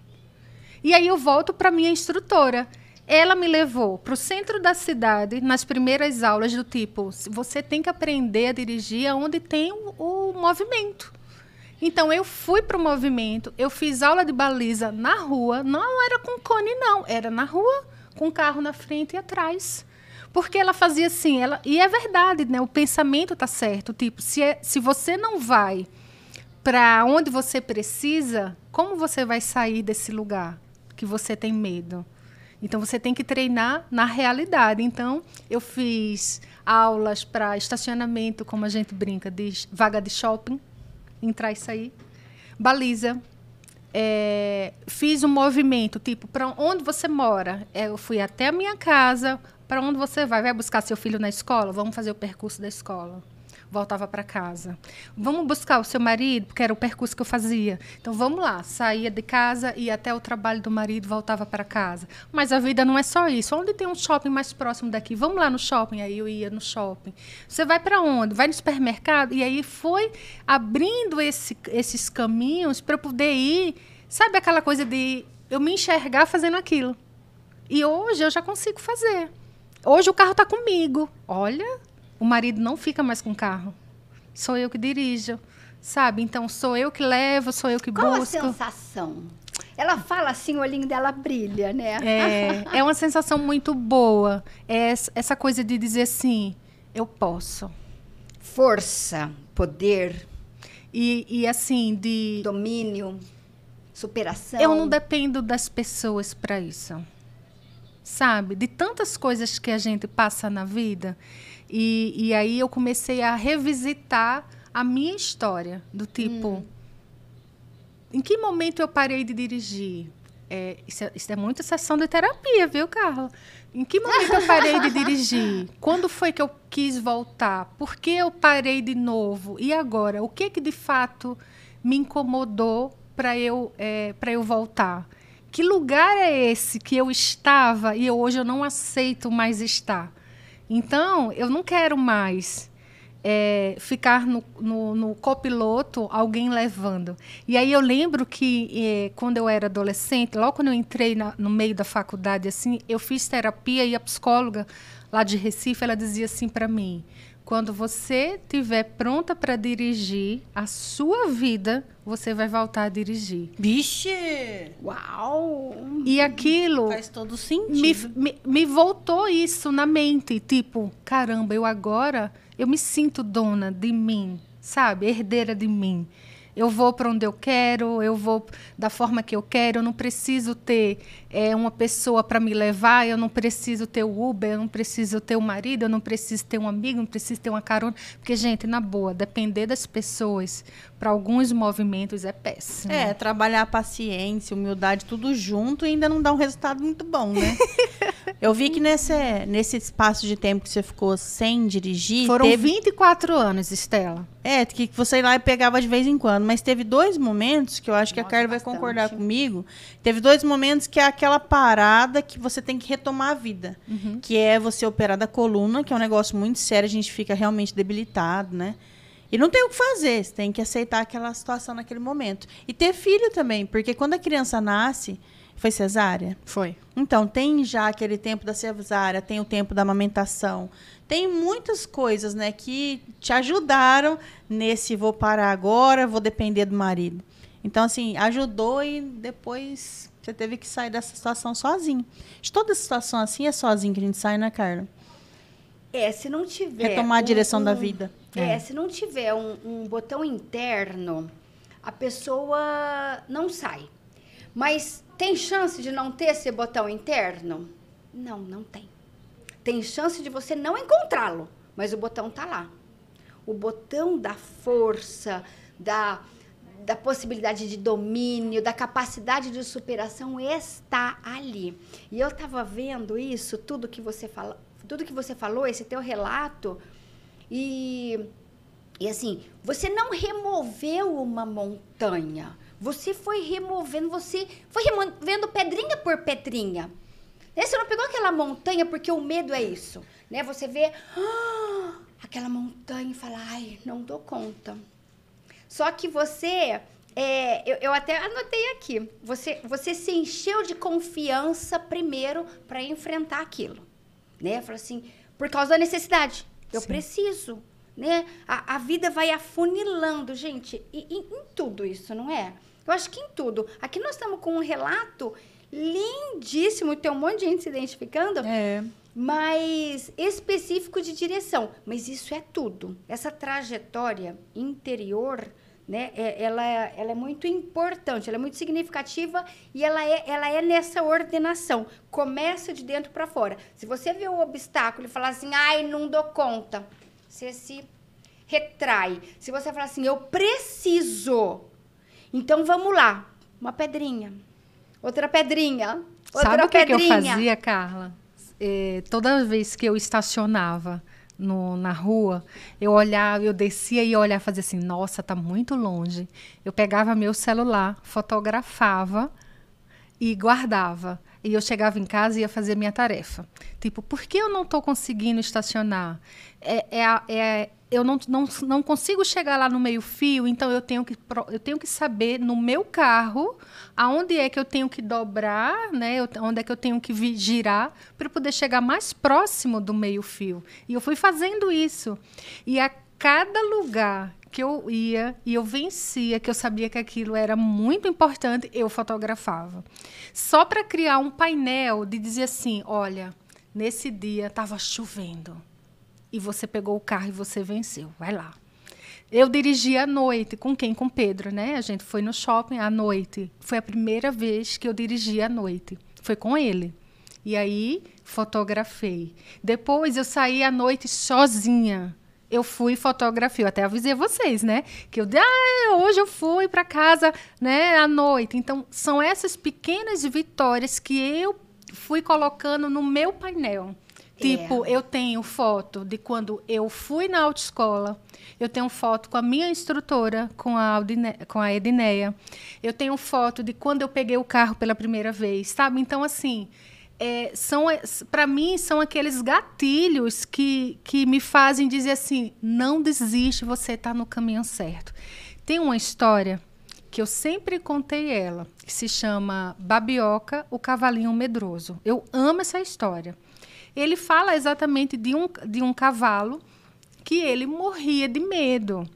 E aí eu volto para minha instrutora. Ela me levou para o centro da cidade nas primeiras aulas do tipo, você tem que aprender a dirigir onde tem o, o movimento. Então eu fui para o movimento, eu fiz aula de baliza na rua, não era com cone não, era na rua, com carro na frente e atrás. Porque ela fazia assim, ela, e é verdade, né? O pensamento tá certo, tipo, se, é- se você não vai para onde você precisa, como você vai sair desse lugar que você tem medo? Então você tem que treinar na realidade. Então eu fiz aulas para estacionamento, como a gente brinca, de vaga de shopping, entrar e sair, baliza. É, fiz um movimento, tipo, para onde você mora? É, eu fui até a minha casa. Para onde você vai? Vai buscar seu filho na escola? Vamos fazer o percurso da escola. Voltava para casa. Vamos buscar o seu marido, porque era o percurso que eu fazia. Então vamos lá. Saía de casa, ia até o trabalho do marido, voltava para casa. Mas a vida não é só isso. Onde tem um shopping mais próximo daqui? Vamos lá no shopping. Aí eu ia no shopping. Você vai para onde? Vai no supermercado? E aí foi abrindo esse- esses caminhos para eu poder ir. Sabe aquela coisa de eu me enxergar fazendo aquilo? E hoje eu já consigo fazer. Hoje o carro está comigo. Olha, o marido não fica mais com o carro. Sou eu que dirijo, sabe? Então sou eu que levo, sou eu que Qual a busco. sensação? Ela fala assim, o olhinho dela brilha, né? É, é uma sensação muito boa. É essa- essa coisa de dizer assim, eu posso. Força, poder, E, e assim, de. domínio, superação. Eu não dependo das pessoas para isso. Sabe? De tantas coisas que a gente passa na vida. E, e aí eu comecei a revisitar a minha história. Do tipo. Em que momento eu parei de dirigir? É, isso, é, isso é muita sessão de terapia, viu, Carla? Em que momento eu parei de dirigir? Quando foi que eu quis voltar? Por que eu parei de novo? E agora? O que que de fato me incomodou para eu, é, eu voltar? Que lugar é esse que eu estava e eu, hoje eu não aceito mais estar? Então, eu não quero mais é, ficar no, no, no, copiloto alguém levando. E aí eu lembro que é, quando eu era adolescente, logo quando eu entrei na, no meio da faculdade, assim, eu fiz terapia e a psicóloga lá de Recife, ela dizia assim para mim: quando você estiver pronta para dirigir a sua vida, você vai voltar a dirigir. Vixe! Uau! E aquilo. Faz todo sentido. Me, me, me voltou isso na mente. Tipo, caramba, eu agora eu me sinto dona de mim, sabe? Herdeira de mim. Eu vou para onde eu quero, eu vou da forma que eu quero, eu não preciso ter é, uma pessoa para me levar, eu não preciso ter o Uber, eu não preciso ter o marido, eu não preciso ter um amigo, eu não preciso ter uma carona. Porque, gente, na boa, depender das pessoas para alguns movimentos é péssimo. É, trabalhar a paciência, humildade, tudo junto e ainda não dá um resultado muito bom, né? eu vi que nesse, nesse espaço de tempo que você ficou sem dirigir. Foram teve... 24 anos, Estela. É, que você ia lá e pegava de vez em quando. Mas teve dois momentos que eu acho que Nossa, a Carla vai concordar comigo. Teve dois momentos que é aquela parada que você tem que retomar a vida. Uhum. Que é você operar da coluna, que é um negócio muito sério, a gente fica realmente debilitado, né? E não tem o que fazer, você tem que aceitar aquela situação naquele momento. E ter filho também, porque quando a criança nasce, foi cesárea? Foi. Então, tem já aquele tempo da cesárea, tem o tempo da amamentação. Tem muitas coisas, né, que te ajudaram nesse vou parar agora, vou depender do marido. Então, assim, ajudou e depois você teve que sair dessa situação sozinho. De toda situação assim é sozinho que a gente sai, né, Carla? É, se não tiver. Retomar a direção um, da vida. É, é, se não tiver um, um botão interno, a pessoa não sai. Mas tem chance de não ter esse botão interno? Não, não tem. Tem chance de você não encontrá-lo, mas o botão tá lá. O botão da força, da, da possibilidade de domínio, da capacidade de superação está ali. E eu estava vendo isso, tudo que você fala, tudo que você falou, esse teu relato, e, e assim, você não removeu uma montanha. Você foi removendo, você foi removendo pedrinha por pedrinha. Né? Você não pegou aquela montanha porque o medo é isso. Né? Você vê ah, aquela montanha e fala, ai, não dou conta. Só que você é, eu, eu, até anotei aqui. Você, você se encheu de confiança primeiro para enfrentar aquilo né? Fala assim, por causa da necessidade. Eu Sim. preciso, né? A, a, vida vai afunilando, gente, e, em, em tudo isso, não é? Eu acho que em tudo. Aqui nós estamos com um relato lindíssimo, tem um monte de gente se identificando. É. Mas específico de direção. Mas isso é tudo. Essa trajetória interior né? É, ela, ela é muito importante, ela é muito significativa e ela é, ela é nessa ordenação. Começa de dentro para fora. Se você vê o obstáculo e falar assim, ai, não dou conta, você se retrai. Se você falar assim, eu preciso, então vamos lá, uma pedrinha, outra pedrinha, outra Sabe o que, que eu fazia, Carla? É, toda vez que eu estacionava no, na rua, eu olhava, eu descia e olhava, fazia assim, nossa, tá muito longe. Eu pegava meu celular, fotografava e guardava. E eu chegava em casa e ia fazer minha tarefa. Tipo, por que eu não estou conseguindo estacionar? É, é, é, eu não, não, não consigo chegar lá no meio-fio, então eu tenho, que, eu tenho que saber no meu carro aonde é que eu tenho que dobrar, né? onde é que eu tenho que girar para poder chegar mais próximo do meio-fio. E eu fui fazendo isso. E a cada lugar que eu ia e eu vencia, que eu sabia que aquilo era muito importante, eu fotografava. Só para criar um painel de dizer assim: olha, nesse dia estava chovendo e você pegou o carro e você venceu. Vai lá. Eu dirigi à noite. Com quem? Com Pedro, né? A gente foi no shopping à noite. Foi a primeira vez que eu dirigi à noite. Foi com ele. E aí fotografei. Depois eu saí à noite sozinha. Eu fui fotografei. Eu até avisei vocês, né? Que eu, ah, hoje eu fui para casa, né, à noite. Então, são essas pequenas vitórias que eu fui colocando no meu painel. Tipo, é. eu tenho foto de quando eu fui na autoescola, eu tenho foto com a minha instrutora, com a, Aldine, com a Edineia, eu tenho foto de quando eu peguei o carro pela primeira vez, sabe? Então, assim, é, são para mim são aqueles gatilhos que, que me fazem dizer assim não desiste você está no caminho certo tem uma história que eu sempre contei ela que se chama Babioca o cavalinho medroso eu amo essa história ele fala exatamente de um, de um cavalo que ele morria de medo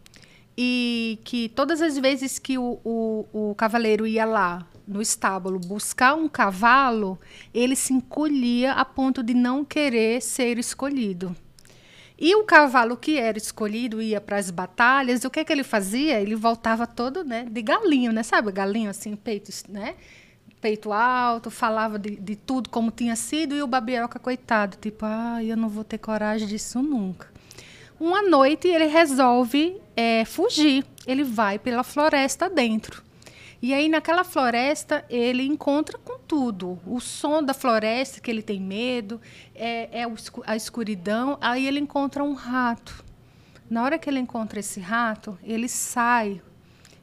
e que todas as vezes que o, o, o cavaleiro ia lá no estábulo buscar um cavalo, ele se encolhia a ponto de não querer ser escolhido. E o cavalo que era escolhido ia para as batalhas, o que, que ele fazia? Ele voltava todo né, de galinho, né? Sabe, galinho assim, peito, né? Peito alto, falava de, de tudo como tinha sido, e o Babioca, coitado, tipo, ah, eu não vou ter coragem disso nunca. Uma noite ele resolve é, fugir, ele vai pela floresta dentro. E aí, naquela floresta, ele encontra com tudo. O som da floresta, que ele tem medo, é, é a escuridão. Aí ele encontra um rato. Na hora que ele encontra esse rato, ele sai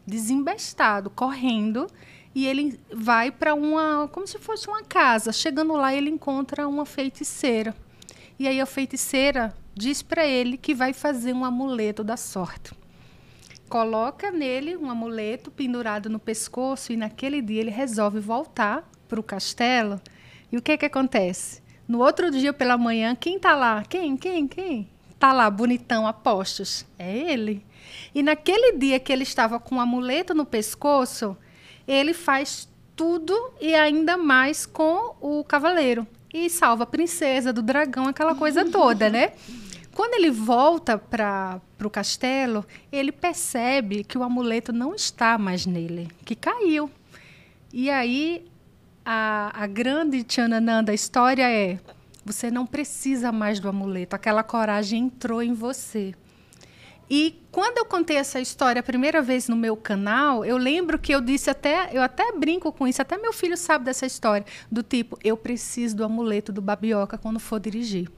desembestado, correndo, e ele vai para uma, como se fosse uma casa. Chegando lá, ele encontra uma feiticeira. E aí a feiticeira diz para ele que vai fazer um amuleto da sorte coloca nele um amuleto pendurado no pescoço e naquele dia ele resolve voltar para o castelo. E o que que acontece? No outro dia pela manhã, quem está lá? Quem? Quem? Quem? Está lá, bonitão, apostos. É ele. E naquele dia que ele estava com o um amuleto no pescoço, ele faz tudo e ainda mais com o cavaleiro. E salva a princesa do dragão, aquela coisa toda, né? Quando ele volta para o castelo, ele percebe que o amuleto não está mais nele, que caiu. E aí a, a grande tchananã da história é: você não precisa mais do amuleto, aquela coragem entrou em você. E quando eu contei essa história a primeira vez no meu canal, eu lembro que eu disse até, eu até brinco com isso, até meu filho sabe dessa história, do tipo, eu preciso do amuleto do babioca quando for dirigir.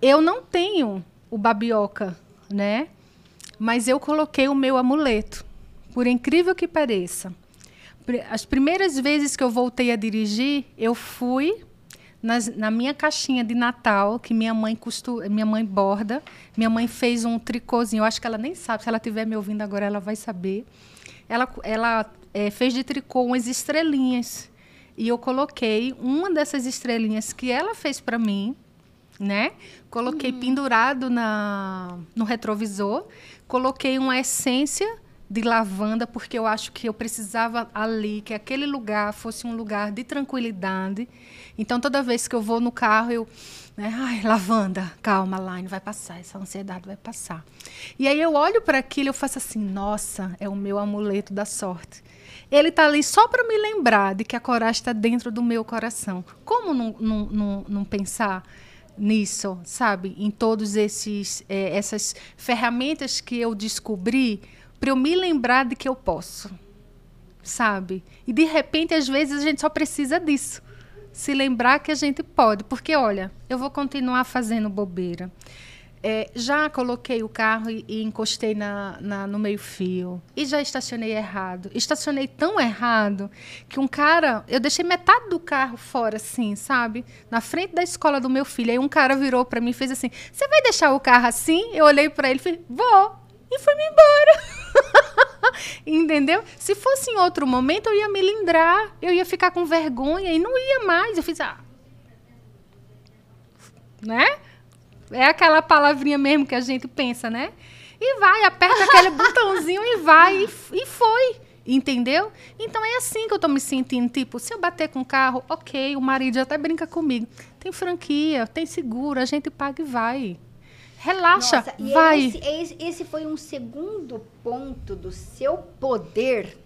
Eu não tenho o babioca, né? Mas eu coloquei o meu amuleto, por incrível que pareça. As primeiras vezes que eu voltei a dirigir, eu fui nas, na minha caixinha de Natal, que minha mãe costura, minha mãe borda. Minha mãe fez um tricôzinho, eu acho que ela nem sabe, se ela estiver me ouvindo agora, ela vai saber. Ela, ela é, fez de tricô umas estrelinhas. E eu coloquei uma dessas estrelinhas que ela fez para mim, né? Coloquei uhum. pendurado na, no retrovisor, coloquei uma essência de lavanda, porque eu acho que eu precisava ali, que aquele lugar fosse um lugar de tranquilidade. Então, toda vez que eu vou no carro, eu. Né, Ai, lavanda, calma, Line, vai passar, essa ansiedade vai passar. E aí eu olho para aquilo e faço assim: nossa, é o meu amuleto da sorte. Ele está ali só para me lembrar de que a coragem está dentro do meu coração. Como não, não, não, não pensar? nisso, sabe? Em todos esses é, essas ferramentas que eu descobri para eu me lembrar de que eu posso, sabe? E de repente às vezes a gente só precisa disso, se lembrar que a gente pode, porque olha, eu vou continuar fazendo bobeira. É, já coloquei o carro e, e encostei na, na, no meio-fio. E já estacionei errado. Estacionei tão errado que um cara. Eu deixei metade do carro fora, assim, sabe? Na frente da escola do meu filho. Aí um cara virou para mim e fez assim: Você vai deixar o carro assim? Eu olhei para ele e falei: Vou. E fui-me embora. Entendeu? Se fosse em outro momento, eu ia me lindrar. Eu ia ficar com vergonha e não ia mais. Eu fiz. Ah. Né? É aquela palavrinha mesmo que a gente pensa, né? E vai, aperta aquele botãozinho e vai. E, e, foi. Entendeu? Então é assim que eu tô me sentindo. Tipo, se eu bater com o carro, ok, o marido até brinca comigo. Tem franquia, tem seguro, a gente paga e vai. Relaxa, Nossa, vai. Esse, esse foi um segundo ponto do seu poder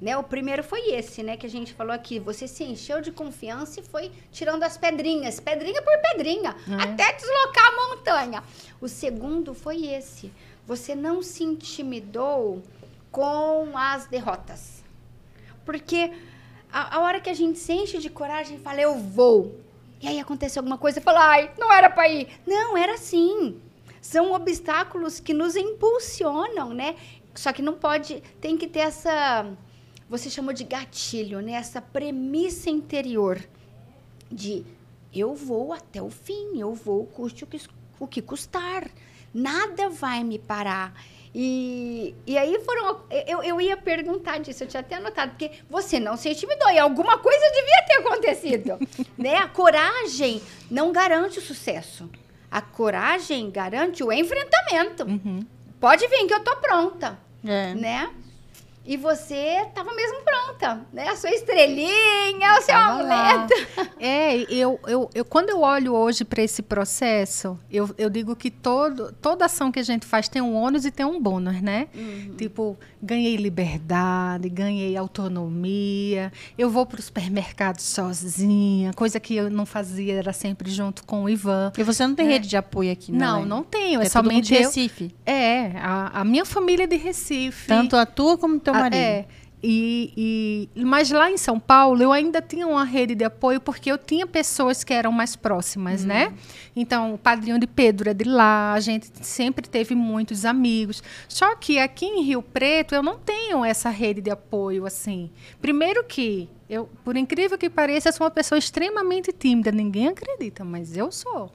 né? O primeiro foi esse, né, que a gente falou aqui. Você se encheu de confiança e foi tirando as pedrinhas, pedrinha por pedrinha, é. até deslocar a montanha. O segundo foi esse. Você não se intimidou com as derrotas. Porque a, a hora que a gente se enche de coragem e fala, eu vou. E aí acontece alguma coisa e fala, ai, não era para ir. Não, era sim. São obstáculos que nos impulsionam, né? Só que não pode, tem que ter essa você chamou de gatilho, né? Essa premissa interior. de eu vou até o fim, eu vou custe o que, o que custar. Nada vai me parar. E, e aí foram. Eu, eu ia perguntar disso, eu tinha até anotado, porque você não se intimidou e alguma coisa devia ter acontecido. né? A coragem não garante o sucesso. A coragem garante o enfrentamento. Uhum. Pode vir que eu tô pronta, É. né? E você estava mesmo pronta, né? A sua estrelinha, o seu amuleto. É, eu, eu, eu, quando eu olho hoje para esse processo, eu, eu digo que todo, toda ação que a gente faz tem um ônus e tem um bônus, né? Tipo, ganhei liberdade, ganhei autonomia, eu vou para o supermercado sozinha, coisa que eu não fazia, era sempre junto com o Ivan. E você não tem rede de apoio aqui, Não, né? não tenho, é, É todo mundo somente de eu. Recife. É, a, a minha família é de Recife. Tanto a tua como o teu Ah, marido. É. E, e- mas lá em São Paulo eu ainda tinha uma rede de apoio porque eu tinha pessoas que eram mais próximas, né? Então o padrinho de Pedro é de lá, a gente sempre teve muitos amigos. Só que aqui em Rio Preto eu não tenho essa rede de apoio assim. Primeiro que eu, por incrível que pareça, eu sou uma pessoa extremamente tímida, ninguém acredita, mas eu sou.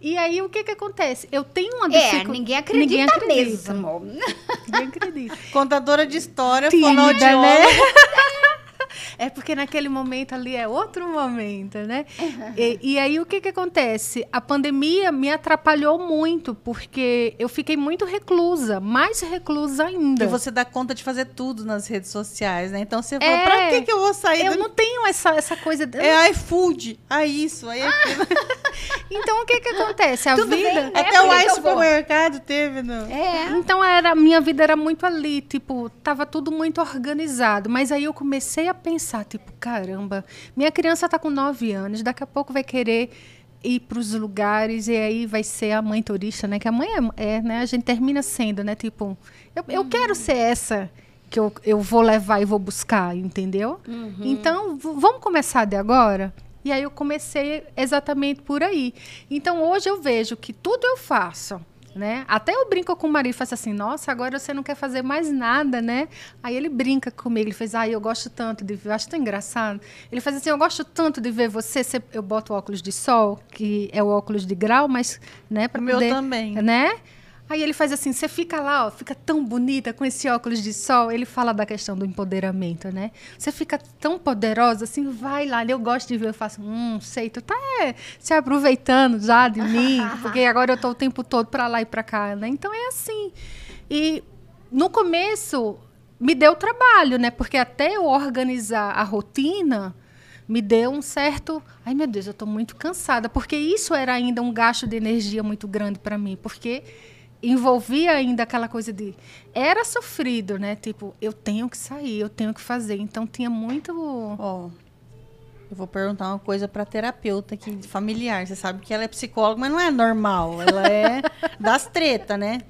E aí o que que acontece? Eu tenho uma É, dificuldade. ninguém acredita, mesmo. Ninguém acredita. Contadora de história, Tímida, fonoaudióloga. né? É porque naquele momento ali é outro momento, né? E, e aí o que que acontece? A pandemia me atrapalhou muito porque eu fiquei muito reclusa, mais reclusa ainda. E você dá conta de fazer tudo nas redes sociais, né? Então você É. fala, pra que, que eu vou sair eu do... não tenho essa, essa coisa. de- É iFood, aí isso, aí aquilo. Então o que que acontece? A Tudo vida. bem, né? Até o que que eu vou? supermercado teve, no... É. Então era, minha vida era muito ali, tipo, tava tudo muito organizado. Mas aí eu comecei a pensar, tipo, caramba, minha criança tá com nove anos, daqui a pouco vai querer ir para os lugares e aí vai ser a mãe turista, né? Que a mãe é, é, né? A gente termina sendo, né? Tipo, eu, eu quero ser essa que eu, eu vou levar e vou buscar, entendeu? Então, v- vamos começar de agora? E aí eu comecei exatamente por aí. Então hoje eu vejo que tudo eu faço, né? Até eu brinco com o marido e faço assim, nossa, agora você não quer fazer mais nada, né? Aí ele brinca comigo, ele faz, ah, eu gosto tanto de ver, acho tão engraçado. Ele faz assim, eu gosto tanto de ver você, você- eu boto óculos de sol, que é o óculos de grau, mas, né, para O meu poder, também. né? Aí ele faz assim, você fica lá, ó, fica tão bonita com esse óculos de sol. Ele fala da questão do empoderamento, né? Você fica tão poderosa, assim, vai lá. Eu gosto de ver, eu faço, hum, sei, tu tá é, se aproveitando já de mim, porque agora eu tô o tempo todo pra lá e pra cá, né? Então é assim. E no começo me deu trabalho, né? Porque até eu organizar a rotina, me deu um certo. Ai, meu Deus, eu estou muito cansada. Porque isso era ainda um gasto de energia muito grande para mim. Porque envolvia ainda aquela coisa de. Era sofrido, né? Tipo, eu tenho que sair, eu tenho que fazer. Então tinha muito. Ó, eu vou perguntar uma coisa pra terapeuta aqui, familiar. Você sabe que ela é psicóloga, mas não é normal. Ela é das treta, né?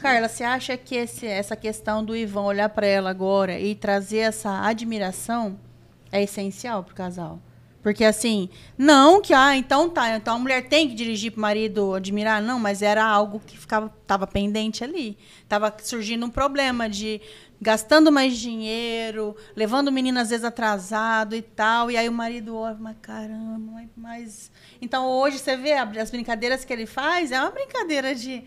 Carla, você acha que esse- essa questão do Ivan olhar pra ela agora e trazer essa admiração é essencial pro casal? Porque assim, não que, ah, então tá, então a mulher tem que dirigir pro marido admirar, não, mas era algo que ficava, tava pendente ali. Tava surgindo um problema de gastando mais dinheiro, levando o menino às vezes atrasado e tal, e aí o marido olha, mas caramba, mas-. Então hoje você vê as brincadeiras que ele faz, é uma brincadeira de...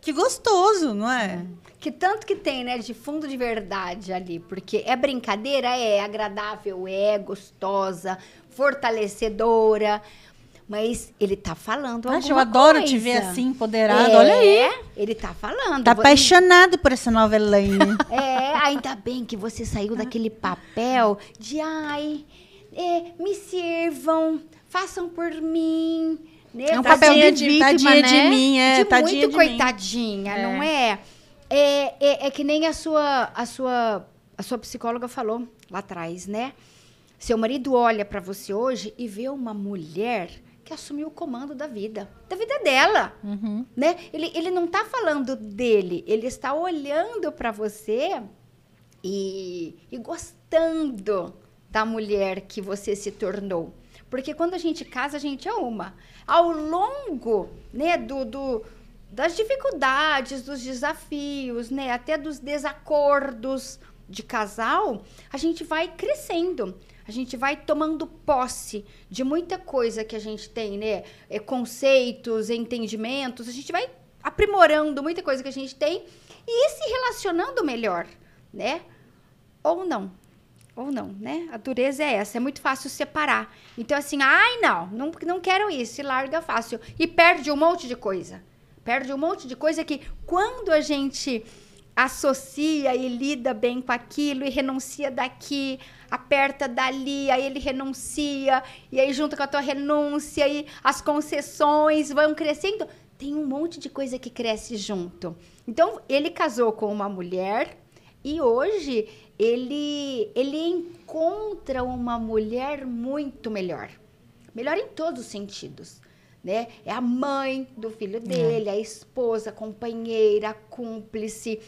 Que gostoso, não é? Que tanto que tem, né, de fundo de verdade ali. Porque é brincadeira, é agradável, é gostosa, fortalecedora. Mas ele tá falando alguma eu adoro coisa. te ver assim, empoderado. É, Olha aí. Ele tá falando. Tá apaixonado por essa nova Elaine. É, ainda bem que você saiu daquele papel de ai, é, me sirvam, façam por mim. Né? É um papel de de, vítima, tadinha de né? mim, é, de tadinha muito de mim. coitadinha, não é? É, é? é que nem a sua, a sua, a sua psicóloga falou lá atrás, né? Seu marido olha pra você hoje e vê uma mulher que assumiu o comando da vida, da vida dela, Uhum. né? Ele, ele não tá falando dele, ele está olhando pra você e, e gostando da mulher que você se tornou. Porque quando a gente casa, a gente é uma. Ao longo né, do, do- das dificuldades, dos desafios, né, até dos desacordos de casal, a gente vai crescendo. A gente vai tomando posse de muita coisa que a gente tem, né? É, conceitos, entendimentos, a gente vai aprimorando muita coisa que a gente tem e se relacionando melhor, né? Ou não. Ou não, né? A dureza é essa, é muito fácil separar. Então, assim, ai, não, não, não quero isso, e larga fácil. E perde um monte de coisa. Perde um monte de coisa que, quando a gente associa e lida bem com aquilo e renuncia daqui, aperta dali, aí ele renuncia, e aí junto com a tua renúncia e as concessões vão crescendo. Tem um monte de coisa que cresce junto. Então, ele casou com uma mulher e hoje ele ele encontra uma mulher muito melhor. Melhor em todos os sentidos. Né? É a mãe do filho dele, é. a esposa, a companheira, a cúmplice,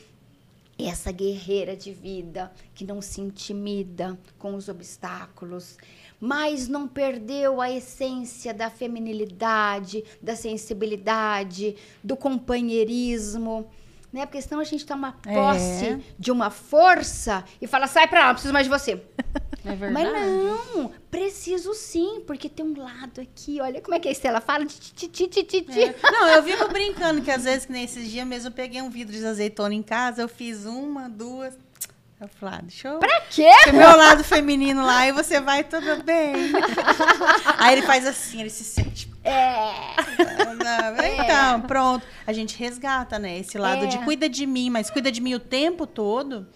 essa guerreira de vida que não se intimida com os obstáculos, mas não perdeu a essência da feminilidade, da sensibilidade, do companheirismo. Né? Porque senão a gente toma posse é. de uma força e fala, sai pra lá, não preciso mais de você. É verdade. Mas não, preciso sim, porque tem um lado aqui, olha como é que a Estela fala. Ti, ti, ti, é. Não, eu vivo brincando que às vezes, nesses dias mesmo, eu peguei um vidro de azeitona em casa, eu fiz uma, duas, eu falei, ah, deixa eu... Pra quê? Porque meu lado feminino lá e você vai tudo bem. Aí ele faz assim, ele se sente. É. Então, pronto. A gente resgata, né? Esse lado é. de cuida de mim, mas cuida de mim o tempo todo.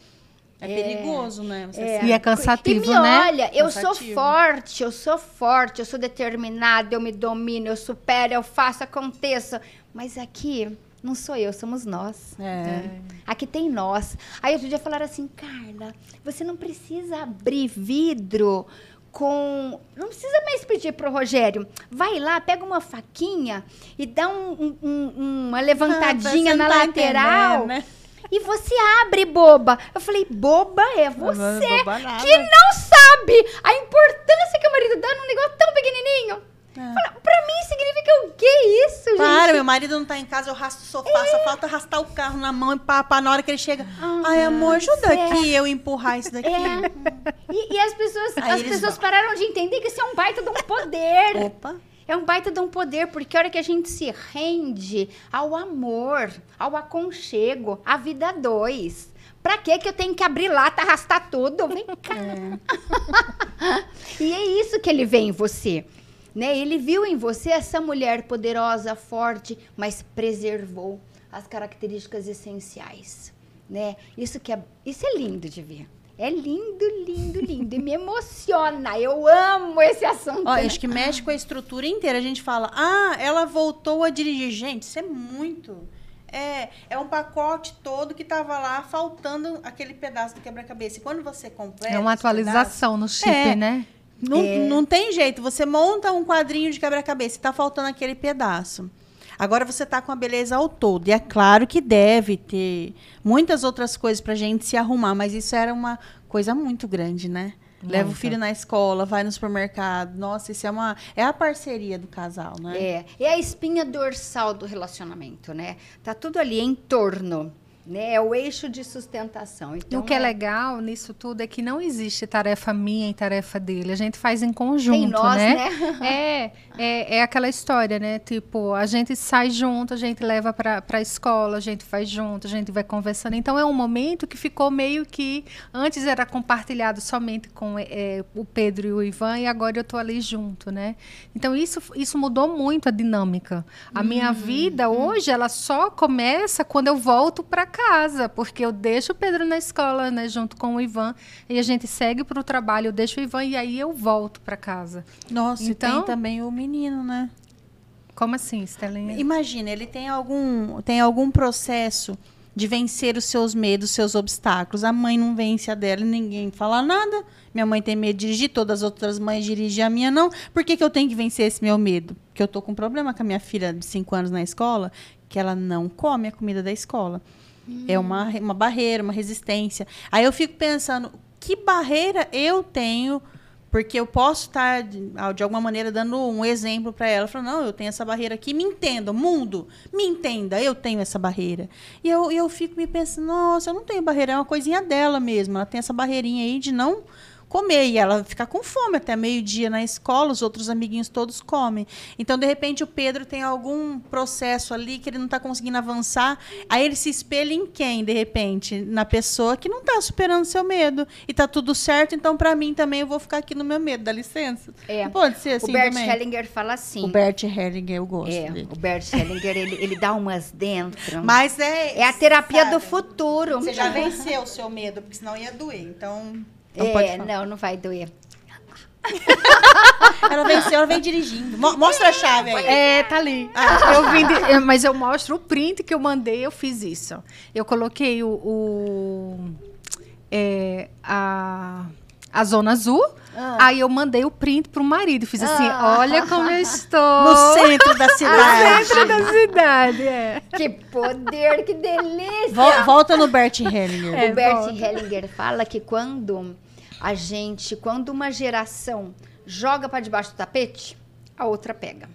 É, é, perigoso, né? É. E é cansativo, e me né? olha, eu cansativo. sou forte, eu sou forte, eu sou determinada, eu me domino, eu supero, eu faço, aconteça. Mas aqui não sou eu, somos nós. É. Aqui tem nós. Aí outro dia falaram assim, Carla, você não precisa abrir vidro com. Não precisa mais pedir pro Rogério. Vai lá, pega uma faquinha e dá um, um, uma levantadinha ah, na tá lateral. Né? E você abre, boba. Eu falei, boba é você boba que não sabe a importância que o marido dá num negócio tão pequenininho. É. Pra mim significa o que isso, gente? Para, meu marido não tá em casa, eu rasto o sofá, é. só falta arrastar o carro na mão e pá, pá, na hora que ele chega. Ah, Ai, amor, ajuda é. aqui eu empurrar isso daqui. É. E, e, as pessoas, as pessoas pararam de entender que isso é um baita de um poder. Opa. É um baita de um poder, porque a hora que a gente se rende ao amor, ao aconchego, à vida dois. Pra que que eu tenho que abrir lata, arrastar tudo? Vem cá. É. e é isso que ele vê em você. Né? Ele viu em você essa mulher poderosa, forte, mas preservou as características essenciais. Né? Isso, que é, isso é lindo de ver. É lindo, lindo, lindo. E me emociona. Eu amo esse assunto. Ó, acho que mexe com a estrutura inteira. A gente fala, ah, ela voltou a dirigir. Gente, isso é muito. É, é um pacote todo que estava lá faltando aquele pedaço do quebra-cabeça. E quando você completa. É uma atualização pedaço, no chip, é, né? Não, é. não tem jeito. Você monta um quadrinho de quebra-cabeça e está faltando aquele pedaço. Agora você está com a beleza ao todo. E é claro que deve ter muitas outras coisas para a gente se arrumar, mas isso era uma coisa muito grande, né? Muito. Leva o filho na escola, vai no supermercado. Nossa, isso é uma. É a parceria do casal, né? É. É a espinha dorsal do relacionamento, né? Tá tudo ali em torno né? É o eixo de sustentação. Então, o que é... é... legal nisso tudo é que não existe tarefa minha e tarefa dele. A gente faz em conjunto, Tem nós, né? né? é, é, é aquela história, né? Tipo, a gente sai junto, a gente leva para a escola, a gente faz junto, a gente vai conversando. Então é um momento que ficou meio que antes era compartilhado somente com é, o Pedro e o Ivan e agora eu tô ali junto, né? Então isso isso mudou muito a dinâmica. A minha uhum. vida hoje ela só começa quando eu volto para casa porque eu deixo o Pedro na escola, né, junto com o Ivan, e a gente segue para o trabalho, eu deixo o Ivan e aí eu volto para casa. Nossa, então, e tem também o menino, né? Como assim, Estelinha? Imagina, ele tem algum, tem algum processo de vencer os seus medos, seus obstáculos. A mãe não vence a dela e ninguém fala nada. Minha mãe tem medo de dirigir, todas as outras mães dirigem, a minha não. Por que, que eu tenho que vencer esse meu medo? Porque eu tô com um problema com a minha filha de 5 anos na escola, que ela não come a comida da escola. É uma, uma barreira, uma resistência. Aí eu fico pensando, que barreira eu tenho porque eu posso estar, de, alguma maneira, dando um exemplo para ela. Falando, não, eu tenho essa barreira aqui, me entenda, mundo, me entenda, eu tenho essa barreira. E eu, eu fico me pensando, nossa, eu não tenho barreira, é uma coisinha dela mesmo. Ela tem essa barreirinha aí de não comer. E ela fica com fome até meio-dia na escola, os outros amiguinhos todos comem. Então, de repente, o Pedro tem algum processo ali que ele não está conseguindo avançar. Aí ele se espelha em quem, de repente? Na pessoa que não está superando seu medo. E tá tudo certo, então, para mim também eu vou ficar aqui no meu medo, dá licença. É. Não pode ser assim o Bert também. Hellinger fala assim. O Bert Hellinger, eu gosto é, dele. o Bert Hellinger, ele, ele dá umas dentro. Mas é. é a terapia sabe, do futuro. Você já venceu o seu medo, porque senão ia doer. Então. É, pode falar. não, não vai doer. Ela venceu, ela vem dirigindo. Mo- mostra a chave aí. É, tá ali. Eu vim de- eu- mas eu mostro o print que eu mandei, eu fiz isso. Eu coloquei o, o- é, a, a zona azul, aí eu mandei o print pro marido. Fiz assim, Ah. olha como eu estou. No centro da cidade. centro da cidade, é. Que poder, que delícia! Vol- volta no Bert Hellinger. É, o Bert volta. Hellinger fala que quando a gente, quando uma geração joga para debaixo do tapete, a outra pega.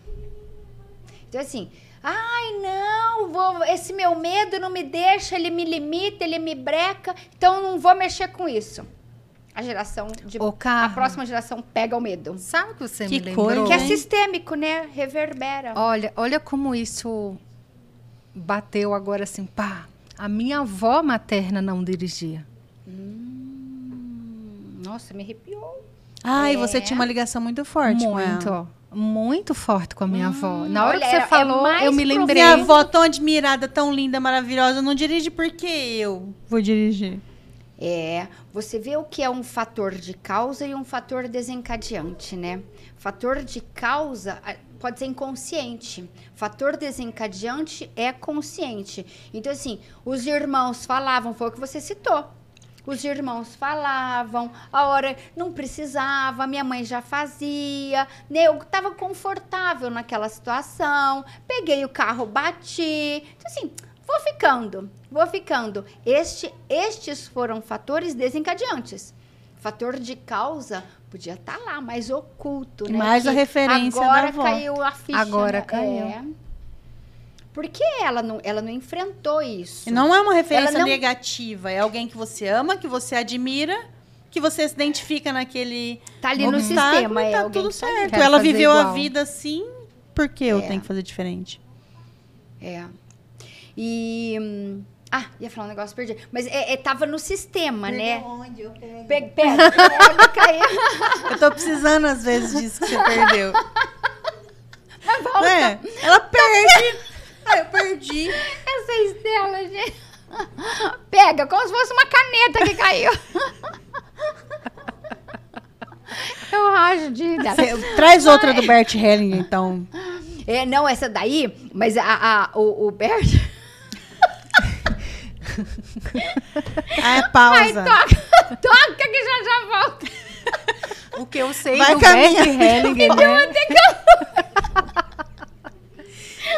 Então assim, ai não, vou, esse meu medo não me deixa, ele me limita, ele me breca, então não vou mexer com isso. A geração de a próxima geração pega o medo. Sabe o que você Que me lembrou? coisa, Que é sistêmico, né? Reverbera. Olha, olha como isso bateu agora assim, pá. A minha avó materna não dirigia. Hum, nossa, me arrepiou. Ai, É. você tinha uma ligação muito forte com ela. Muito, muito forte com a minha avó. Na hora olha, que você é- é falou, mais eu me lembrei. Minha avó tão admirada, tão linda, maravilhosa, não dirige porque eu vou dirigir. É, você vê o que é um fator de causa e um fator desencadeante, né? Fator de causa ah, pode ser inconsciente. Fator desencadeante é consciente. Então, assim, os irmãos falavam, foi o que você citou. Os irmãos falavam, a hora não precisava, minha mãe já fazia, né? Eu estava confortável naquela situação, peguei o carro, bati. Então, assim, vou ficando, vou ficando. Este, estes foram fatores desencadeantes. Fator de causa podia estar lá, mais oculto, né? Mais a Que referência da Agora avó. caiu a ficha. Agora né? caiu. É. Porque ela não, ela não enfrentou isso. E não é uma referência não- negativa, é alguém que você ama, que você admira, que você se identifica naquele Tá ali no sistema, e é tá tudo tá certo. Ela viveu a igual. vida assim, por que eu É. tenho que fazer diferente? É. E. hum, Ah, ia falar um negócio, perdi. Mas é, é, tava no sistema, né? Onde eu pego? Pe- caiu. Eu tô precisando, às vezes, disso que você perdeu. Não é? Ela perde. Ah, eu perdi. Essa Estela, gente. Pega, como se fosse uma caneta que caiu. Eu rajo de. Cê- traz outra do Bert Hellinger, então. É, não, essa daí, mas a, a- o, o Bert. Ah, é Ai, pausa. toca, toca que já já volta. O que eu sei Vai do Bert caminhando. Hellinger, né?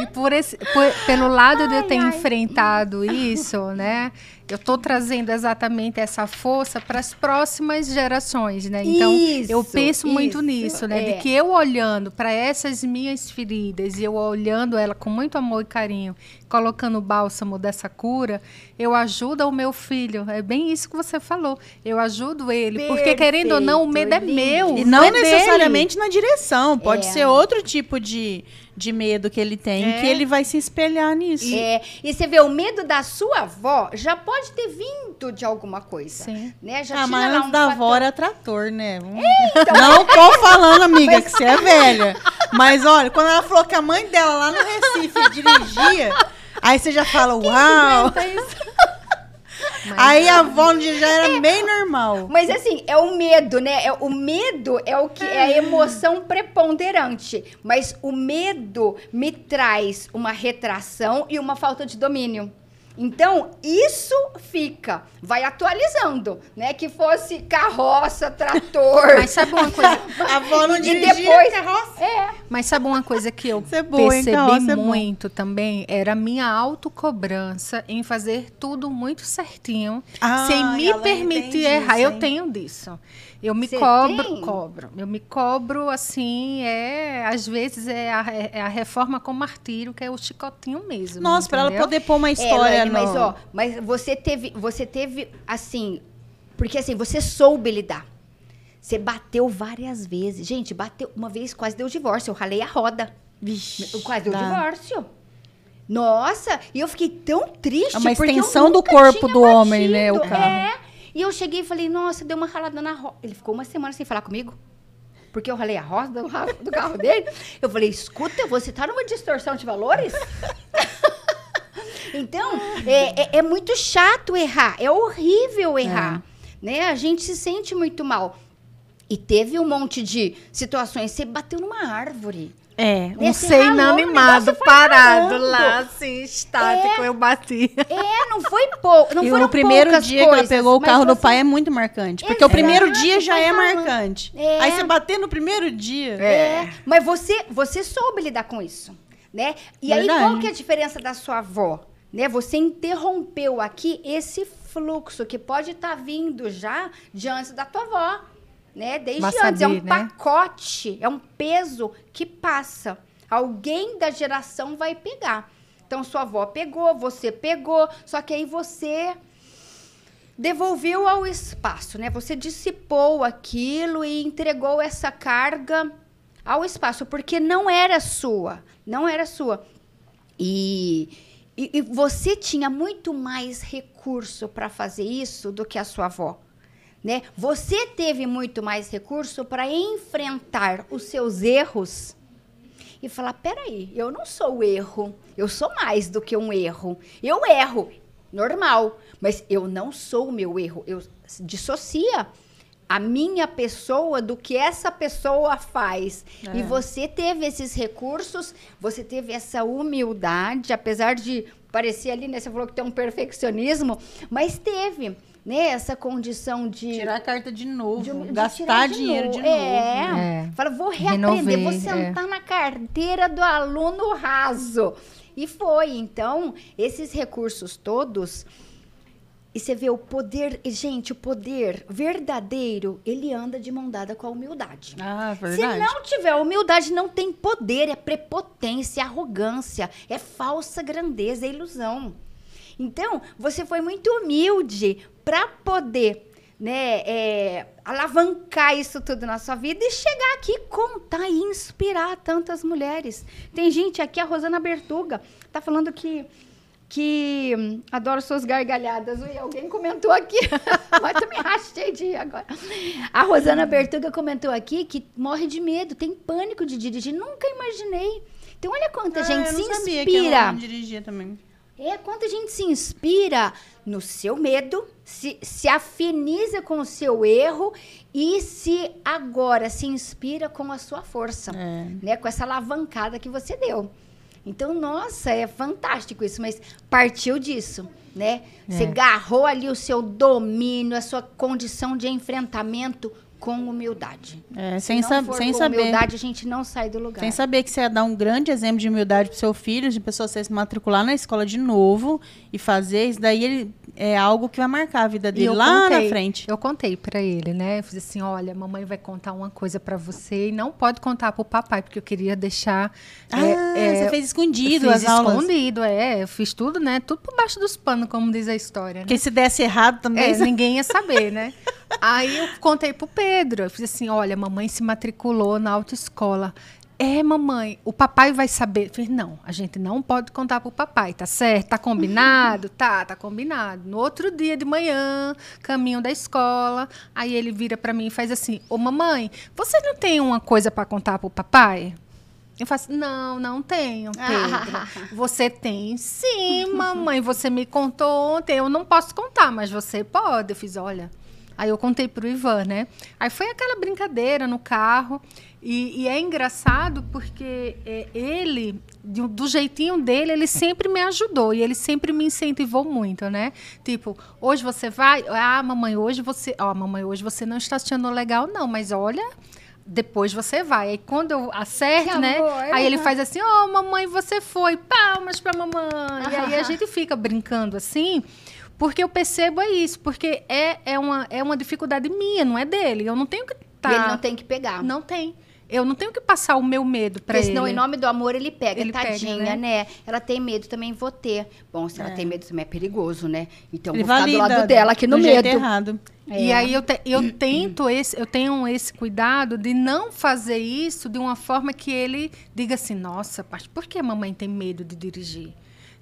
E por esse, por- pelo lado de eu ter enfrentado isso, né? Eu tô trazendo exatamente essa força para as próximas gerações, né? Então, eu Isso, penso muito isso, nisso, né? é. De que eu olhando para essas minhas feridas e eu olhando ela com muito amor e carinho, colocando o bálsamo dessa cura, eu ajudo o meu filho. É bem isso que você falou. Eu ajudo ele, porque querendo ou não, o medo é Perfeito, meu. E não é dele. necessariamente na direção. Pode É. ser outro tipo de, de medo que ele tem, É. que ele vai se espelhar nisso. É, e você vê, o medo da sua avó já pode ter vindo de alguma coisa. Sim. Né? Já Ah, mas um da fator- avó era trator, né? Não tô falando, amiga, que você é velha. Mas olha, quando ela falou que a mãe dela lá no Recife dirigia, aí você já fala, uau! Aí a dia já era bem normal. Mas assim, é o medo, né? É, o medo é o que é a emoção preponderante. Mas o medo me traz uma retração e uma falta de domínio. Então, isso fica, vai atualizando, né? Que fosse carroça, trator. Mas sabe uma coisa? A avó não e dirigia depois. carroça. É. Mas sabe uma coisa que eu é boa, percebi é bom. muito também? Era a minha autocobrança em fazer tudo muito certinho, Ah, sem me permitir errar. isso, eu tenho disso. Eu me cobro, tem? cobro. Eu me cobro assim, é, às vezes é a, é a reforma com martírio, que é o chicotinho mesmo. Nossa, pra ela poder pôr uma É, história no... mas ó, mas você teve, você teve assim, porque assim, você soube lidar. Você bateu várias vezes. Gente, bateu. Uma vez quase deu divórcio. Eu ralei a roda. Vixe, Quase deu dá. divórcio. Nossa, e eu fiquei tão triste. É uma extensão do corpo do homem, né, o batido. carro. É. E eu cheguei e falei, nossa, deu uma ralada na roda. Ele ficou uma semana sem falar comigo. Porque eu ralei a roda do, do carro dele. Eu falei, escuta, você tá numa distorção de valores? então, é, é- é muito chato errar. É horrível errar. Né? A gente se sente muito mal. E teve um monte de situações. Você bateu numa árvore. É, um você ser inanimado, parado lá, assim, estático, eu bati. É, não foi pouco. Não e foram o primeiro poucas dia que ela coisas, pegou o carro do você- pai é muito marcante. Porque o primeiro dia já é marcante. É. Aí você bater no primeiro dia. É, mas você, você soube lidar com isso, né? E aí, Verdade. qual que é a diferença da sua avó? Né? Você interrompeu aqui esse fluxo que pode estar vindo já de antes da tua avó, né? Desde Mas antes. é um saber, né? pacote, é um peso que passa. Alguém da geração vai pegar. Então, sua avó pegou, você pegou, só que aí você devolveu ao espaço, né? Você dissipou aquilo e entregou essa carga ao espaço, porque não era sua, não era sua. E, e, e você tinha muito mais recurso para fazer isso do que a sua avó. Né? Você teve muito mais recurso para enfrentar os seus erros e falar: peraí, eu não sou o erro, eu sou mais do que um erro. Eu erro, normal, mas eu não sou o meu erro. Eu dissocia a minha pessoa do que essa pessoa faz. E você teve esses recursos, você teve essa humildade, apesar de parecer ali, né? Você falou que tem um perfeccionismo, mas teve. Né, essa condição de Tirar a carta de novo. de- de gastar de dinheiro novo. de novo. É. É. Fala, vou reaprender, vou Renovei, sentar na carteira do aluno raso. E foi. Então, esses recursos todos. E você vê o poder, e, gente, o poder verdadeiro, ele anda de mão dada com a humildade. Ah, Se verdade. não tiver humildade, não tem poder, é prepotência, é arrogância, é falsa grandeza, é ilusão. Então, você foi muito humilde para poder né, é, alavancar isso tudo na sua vida e chegar aqui, contar e inspirar tantas mulheres. Tem gente aqui, a Rosana Bertuga, tá falando que que hum, adoro suas gargalhadas. Ui, alguém comentou aqui, mas também rachei de agora. A Rosana Bertuga comentou aqui que morre de medo, tem pânico de dirigir. Nunca imaginei. Então, olha quanta Ah, gente eu se inspira. É, quanta gente se inspira no seu medo, se, se afiniza com o seu erro e se agora se inspira com a sua força, É. né? Com essa alavancada que você deu. Então, nossa, é fantástico isso, mas partiu disso, né? Você É. agarrou ali o seu domínio, a sua condição de enfrentamento com humildade. É, Se sem, não sa- for sem com saber. humildade, a gente não sai do lugar. Sem saber que você ia dar um grande exemplo de humildade pro seu filho, de pessoa você se matricular na escola de novo e fazer isso daí ele é algo que vai marcar a vida dele lá contei, na frente. Eu contei pra ele, né? Eu fiz assim, olha, mamãe vai contar uma coisa pra você e não pode contar pro papai, porque eu queria deixar... Ah, é, é, você fez escondido eu as fiz aulas. escondido, é. Eu fiz tudo, né? Tudo por baixo dos panos, como diz a história, né? Porque se desse errado também. É, ninguém ia saber, né? Aí eu contei pro Pedro. Eu fiz assim: olha, mamãe se matriculou na autoescola. É, mamãe, o papai vai saber. Eu falei, não, a gente não pode contar pro papai, tá certo? Tá combinado? tá, tá combinado. No outro dia de manhã, caminho da escola, aí ele vira pra mim e faz assim: Ô mamãe, você não tem uma coisa pra contar pro papai? Eu faço, não, não tenho, Pedro. Você tem sim, mamãe. Você me contou ontem. Eu não posso contar, mas você pode. Eu fiz, olha. Aí eu contei pro Ivan, né? Aí foi aquela brincadeira no carro. E, e é engraçado porque é, ele, do, do jeitinho dele, ele sempre me ajudou. E ele sempre me incentivou muito, né? Tipo, hoje você vai. Ah, mamãe, hoje você. Ó, mamãe, hoje você não está achando legal, não. Mas olha, depois você vai. Aí quando eu acerto, né? amor. Aí ele faz assim, ó, mamãe, você foi, palmas pra mamãe. E aí a gente fica brincando assim, porque eu percebo é isso, porque é, é, uma, é uma dificuldade minha, não é dele. Eu não tenho que tá... E ele não tem que pegar. Não tem. Eu não tenho que passar o meu medo para Porque ele. senão, em nome do amor, ele pega. Ele pega, Tadinha, né? né? Ela tem medo, também vou ter. Bom, se ela tem medo, também é perigoso, né? Então, Ele vou ficar do lado dela aqui no do jeito medo. errado. E É. aí eu, te- eu tento esse, eu tenho esse cuidado de não fazer isso de uma forma que ele diga assim, nossa, por que a mamãe tem medo de dirigir?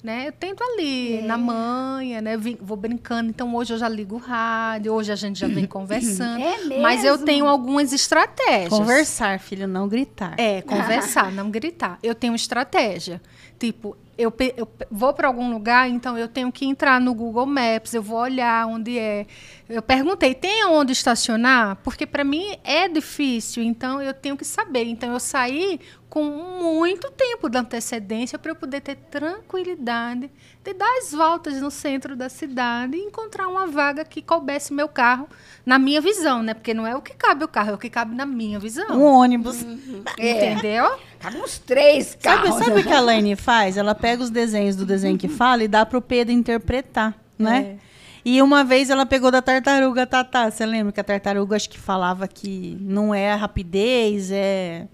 Né? Eu tento ali, É. na manhã, né? Vim- vou brincando. Então, hoje eu já ligo o rádio, hoje a gente já vem conversando. É Mas eu mesmo? tenho algumas estratégias. Conversar, filho, não gritar. É, conversar, não gritar. Eu tenho estratégia. Tipo, eu, eu vou para algum lugar, então eu tenho que entrar no Google Maps, eu vou olhar onde é. Eu perguntei, tem onde estacionar? Porque para mim é difícil, então eu tenho que saber. Então eu saí com muito tempo de antecedência para eu poder ter tranquilidade de dar as voltas no centro da cidade e encontrar uma vaga que coubesse meu carro na minha visão, né? Porque não é o que cabe o carro, é o que cabe na minha visão. Um ônibus. É. Entendeu? Cabe uns três Sabe, carros. sabe o que a Laine faz? Ela pega os desenhos do desenho que fala e dá pro Pedro interpretar, né? E uma vez ela pegou da tartaruga Tatá. Você lembra que a tartaruga acho que falava que não é a rapidez, é,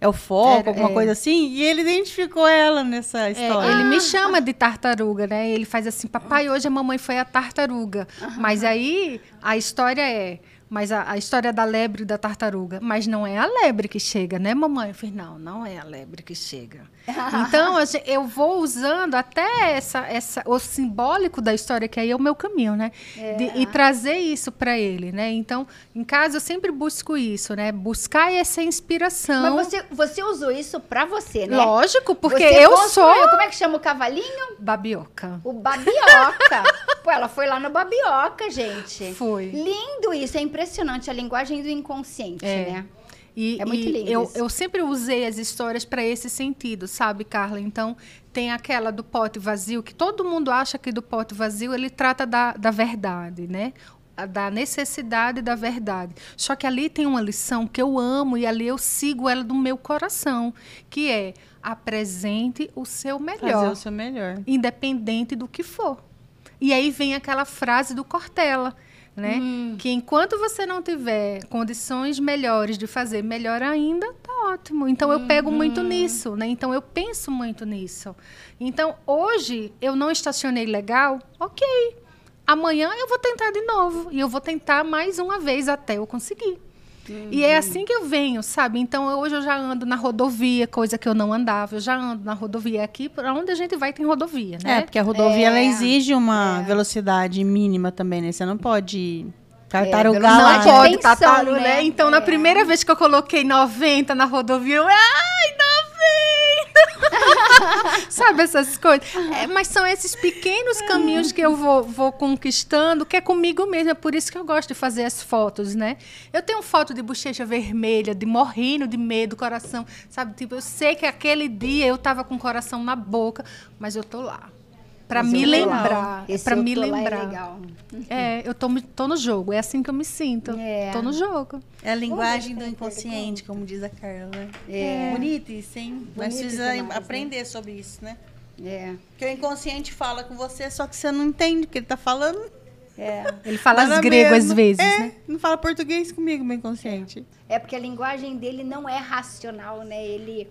é o foco, Era- alguma é. coisa assim? E ele identificou ela nessa É, história. ele me chama de tartaruga, né? Ele faz assim, papai, hoje a mamãe foi a tartaruga. Mas aí a história é, mas a, a história da lebre e da tartaruga, mas não é a lebre que chega, né, mamãe? Eu falei, não, não é a lebre que chega. Então eu vou usando até essa, essa, o simbólico da história que aí é o meu caminho, né? De- e trazer isso para ele, né? Então em casa eu sempre busco isso, né? Buscar essa inspiração. Mas você, você usou isso pra você, né? Lógico, porque Você eu construiu- sou Como é que chama o cavalinho? babioca. O babioca. Pô, ela foi lá no babioca, gente. Foi. Lindo isso, é impressionante a linguagem do inconsciente, É. né? E, É muito e lindo eu, eu sempre usei as histórias para esse sentido, sabe, Carla? Então, tem aquela do pote vazio, que todo mundo acha que do pote vazio ele trata da, da verdade, né? Da necessidade da verdade. Só que ali tem uma lição que eu amo e ali eu sigo ela do meu coração, que é apresente o seu melhor Fazer o seu melhor. independente do que for. E aí vem aquela frase do Cortella, né? Que enquanto você não tiver condições melhores de fazer melhor ainda, tá ótimo. Então eu pego muito nisso, né? Então eu penso muito nisso. Então hoje eu não estacionei legal, ok. Amanhã eu vou tentar de novo e eu vou tentar mais uma vez até eu conseguir. E é assim que eu venho, sabe? Então hoje eu já ando na rodovia, coisa que eu não andava. Eu já ando na rodovia aqui, para onde a gente vai tem rodovia, né? É, porque a rodovia ela É. exige uma velocidade mínima também, né? Você não pode tartarugar velocidade lá. Não de pode, tá, né? né? Então, na É. primeira vez que eu coloquei 90 na rodovia, eu, ai, 90! Sabe essas coisas? É, mas são esses pequenos caminhos que eu vou, vou conquistando, que é comigo mesmo. É por isso que eu gosto de fazer as fotos, né? Eu tenho foto de bochecha vermelha, de morrendo de medo, coração, sabe? Tipo, eu sei que aquele dia eu tava com o coração na boca, mas eu tô lá. Pra Mas me lembrar. Pra eu me é lembrar. É, eu tô, tô no jogo. É assim que eu me sinto. É. Tô no jogo. É a linguagem do inconsciente, como diz a Carla. né? É. Bonito isso, hein? Bonito precisamos demais, né? aprender sobre isso, né? É. Porque o inconsciente fala com você, só que você não entende o que ele tá falando. É. Ele fala as grego mesmo. às vezes, é, né? Não fala português comigo, meu inconsciente. É porque a linguagem dele não é racional, né? Ele,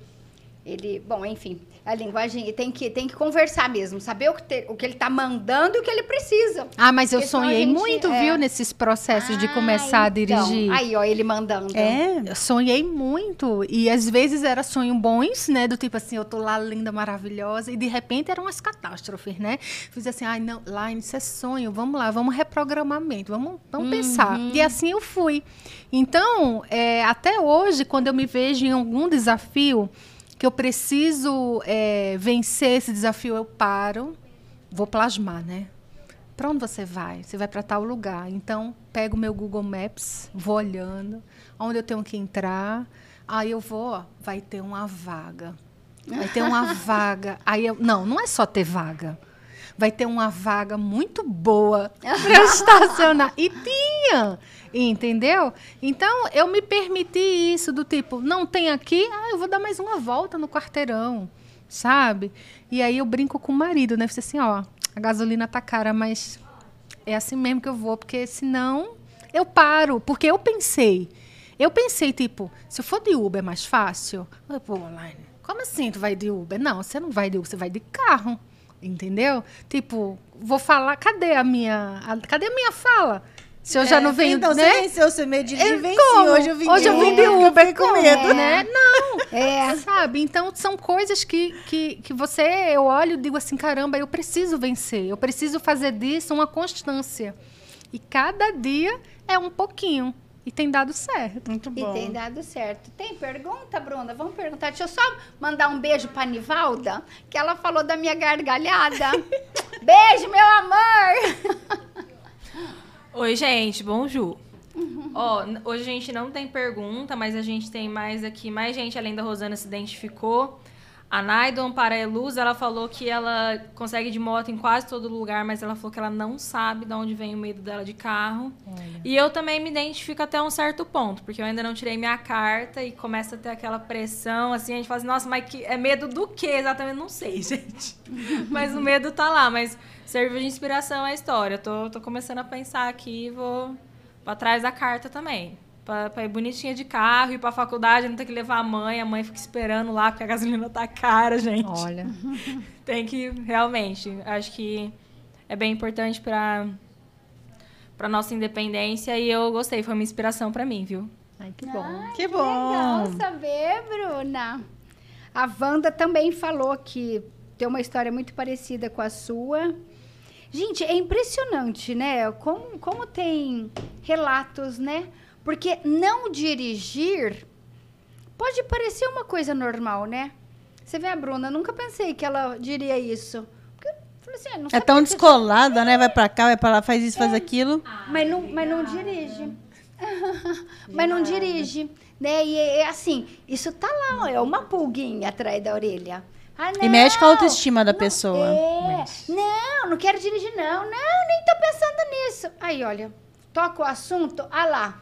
ele, bom, enfim, a linguagem tem que tem que conversar mesmo, saber o que, te- o que ele tá mandando e o que ele precisa. Ah, mas eu a sonhei gente- muito, é. viu, nesses processos de Ah, começar a então. dirigir. Aí, ó, ele mandando. É. Eu sonhei muito. E às vezes era sonho bons, né? Do tipo assim, eu tô lá linda, maravilhosa. E de repente eram umas catástrofes, né? Fiz assim, ai, não, Line, isso é sonho. Vamos lá, vamos reprogramar a mente, vamos, vamos pensar. E assim eu fui. Então, é, até hoje, quando eu me vejo em algum desafio que eu preciso é, vencer esse desafio, eu paro, vou plasmar, né? Para onde você vai? Você vai para tal lugar. Então, pego o meu Google Maps, vou olhando, onde eu tenho que entrar. Aí eu vou, ó, vai ter uma vaga. Vai ter uma vaga. Aí eu, não, não é só ter vaga. Vai ter uma vaga muito boa para estacionar. E tinha, entendeu? Então, eu me permiti isso do tipo, não tem aqui, ah, eu vou dar mais uma volta no quarteirão, sabe? E aí eu brinco com o marido, né? Falei assim, ó, a gasolina tá cara, mas é assim mesmo que eu vou, porque senão eu paro, porque eu pensei. Eu pensei, tipo, se eu for de Uber é mais fácil. Eu, Pô, Laine, como assim tu vai de Uber? Não, você não vai de Uber, você vai de carro. Entendeu? Tipo, vou falar, cadê a minha. a- cadê a minha fala? Se eu já É, não venho, Então, né? você venceu o seu medo de Eu- venci. como? Hoje eu vim Hoje eu vim de Uber com medo. né? Não, É. sabe? Então são coisas que, que, que você, eu olho e digo assim, caramba, eu preciso vencer, eu preciso fazer disso uma constância. E cada dia é um pouquinho. E tem dado certo. Muito E bom. tem dado certo. Tem pergunta, Bruna? Vamos perguntar. Deixa eu só mandar um beijo pra Nivalda, que ela falou da minha gargalhada. beijo, meu amor! Oi, gente, bonjour. Ó, n- hoje a gente não tem pergunta, mas a gente tem mais aqui, mais gente além da Rosana se identificou. A Naidon Pareluz, ela falou que ela consegue de moto em quase todo lugar, mas ela falou que ela não sabe de onde vem o medo dela de carro. E eu também me identifico até um certo ponto, porque eu ainda não tirei minha carta e começa a ter aquela pressão, assim, a gente fala assim, nossa, mas que, é medo do quê exatamente? Não sei, gente. mas o medo tá lá, mas serviu de inspiração a história. Eu tô, tô começando a pensar aqui e vou pra trás da carta também. Pra, pra ir bonitinha de carro, ir pra faculdade, não ter que levar a mãe, a mãe fica esperando lá, porque a gasolina tá cara, gente. Olha. Tem que, realmente, acho que é bem importante pra, pra nossa independência e eu gostei, foi uma inspiração pra mim, viu? Ai, que bom. Que Legal bom. saber, Bruna. A Wanda também falou que tem uma história muito parecida com a sua. Gente, é impressionante, né? Como, como tem relatos, né? Porque não dirigir pode parecer uma coisa normal, né? Você vê a Bruna, nunca pensei que ela diria isso. Porque eu falei assim, ah, não É tão descolada, né? Vai pra cá, vai pra lá, faz isso, faz aquilo. mas não, mas não dirige. mas não dirige. Né? E é assim, isso tá lá, ó, é uma pulguinha atrás da orelha. Ah, E mexe com a autoestima da não, pessoa. É. Não, não quero dirigir, não. Não, nem tô pensando nisso. Aí, olha, toca o assunto, ah lá.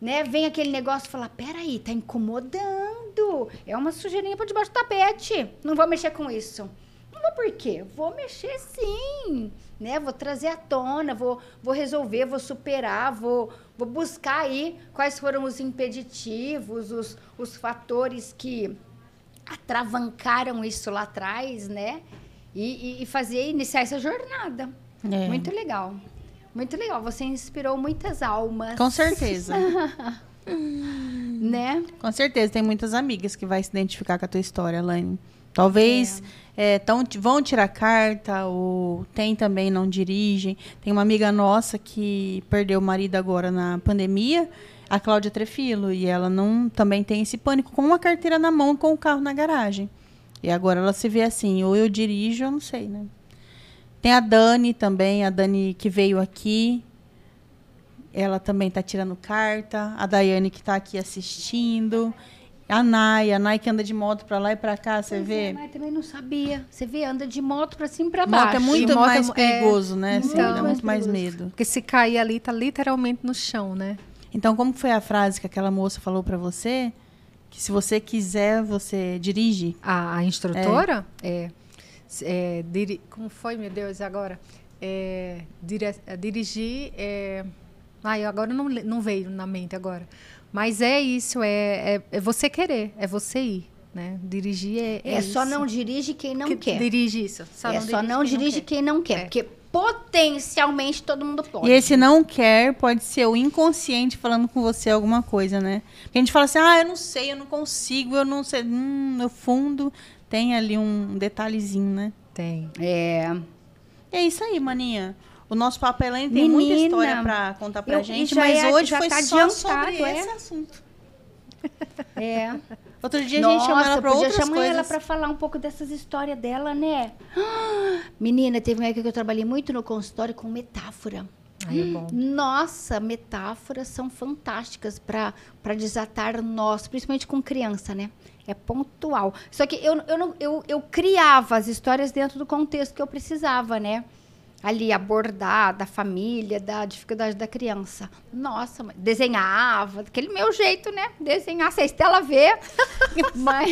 Né? Vem aquele negócio e fala: peraí, tá incomodando. É uma sujeirinha por debaixo do tapete. Não vou mexer com isso. Não vou por quê? Vou mexer sim. Né? Vou trazer à tona, vou, vou resolver, vou superar, vou, vou buscar aí quais foram os impeditivos, os, os fatores que atravancaram isso lá atrás, né? E, e, e fazer iniciar essa jornada. É. Muito legal. Muito legal. Você inspirou muitas almas. Com certeza. Né? Com certeza. Tem muitas amigas que vai se identificar com a tua história, Laine. Talvez é, tão- vão tirar carta, ou tem também, não dirigem. Tem uma amiga nossa que perdeu o marido agora na pandemia, a Cláudia Trefilo, e ela não também tem esse pânico com uma carteira na mão com o carro na garagem. E agora ela se vê assim, ou eu dirijo, eu não sei, né? Tem a Dani também, a Dani que veio aqui. Ela também tá tirando carta. A Daiane que tá aqui assistindo. A Nai, a Nai que anda de moto pra lá e pra cá, você vê? Mas também não sabia. Você vê, anda de moto pra cima e pra Moto baixo. é muito moto mais é- perigoso, né? Assim, Então, dá muito mais medo. Porque se cair ali, tá literalmente no chão, né? Então, como foi a frase que aquela moça falou pra você? Que se você quiser, você dirige? A, a instrutora é, é, diri- como foi, meu Deus, agora? É, dire- é, dirigir. É, ai, agora não, não veio na mente agora. Mas é isso, é, é, é você querer, é você ir. Né? Dirigir é. É, só isso. não dirige quem não Que quer. Dirige isso. Só é só não dirige quer. quem não quer. É. Porque potencialmente todo mundo pode. E esse não quer pode ser o inconsciente falando com você alguma coisa, né? Porque a gente fala assim, ah, eu não sei, eu não consigo, eu não sei. Hum, no fundo tem ali um detalhezinho, né? Tem. É. É isso aí, maninha. O nosso papo Helene tem muita Menina, história pra contar pra eu- gente, já mas é- hoje já foi tá só adiantado, sobre é? esse assunto. É. Outro dia a gente chama ela pra podia outras chamar coisas. ela pra falar um pouco dessas histórias dela, né? Menina, teve uma época que eu trabalhei muito no consultório com metáfora. Aí é bom. Nossa, metáforas são fantásticas para desatar nós, principalmente com criança, né? É pontual. Só que eu, eu, não, eu, eu criava as histórias dentro do contexto que eu precisava, né? Ali, abordar da família, da dificuldade da criança. Nossa, desenhava, daquele meu jeito, né? Desenhar, se a Estela vê. mas,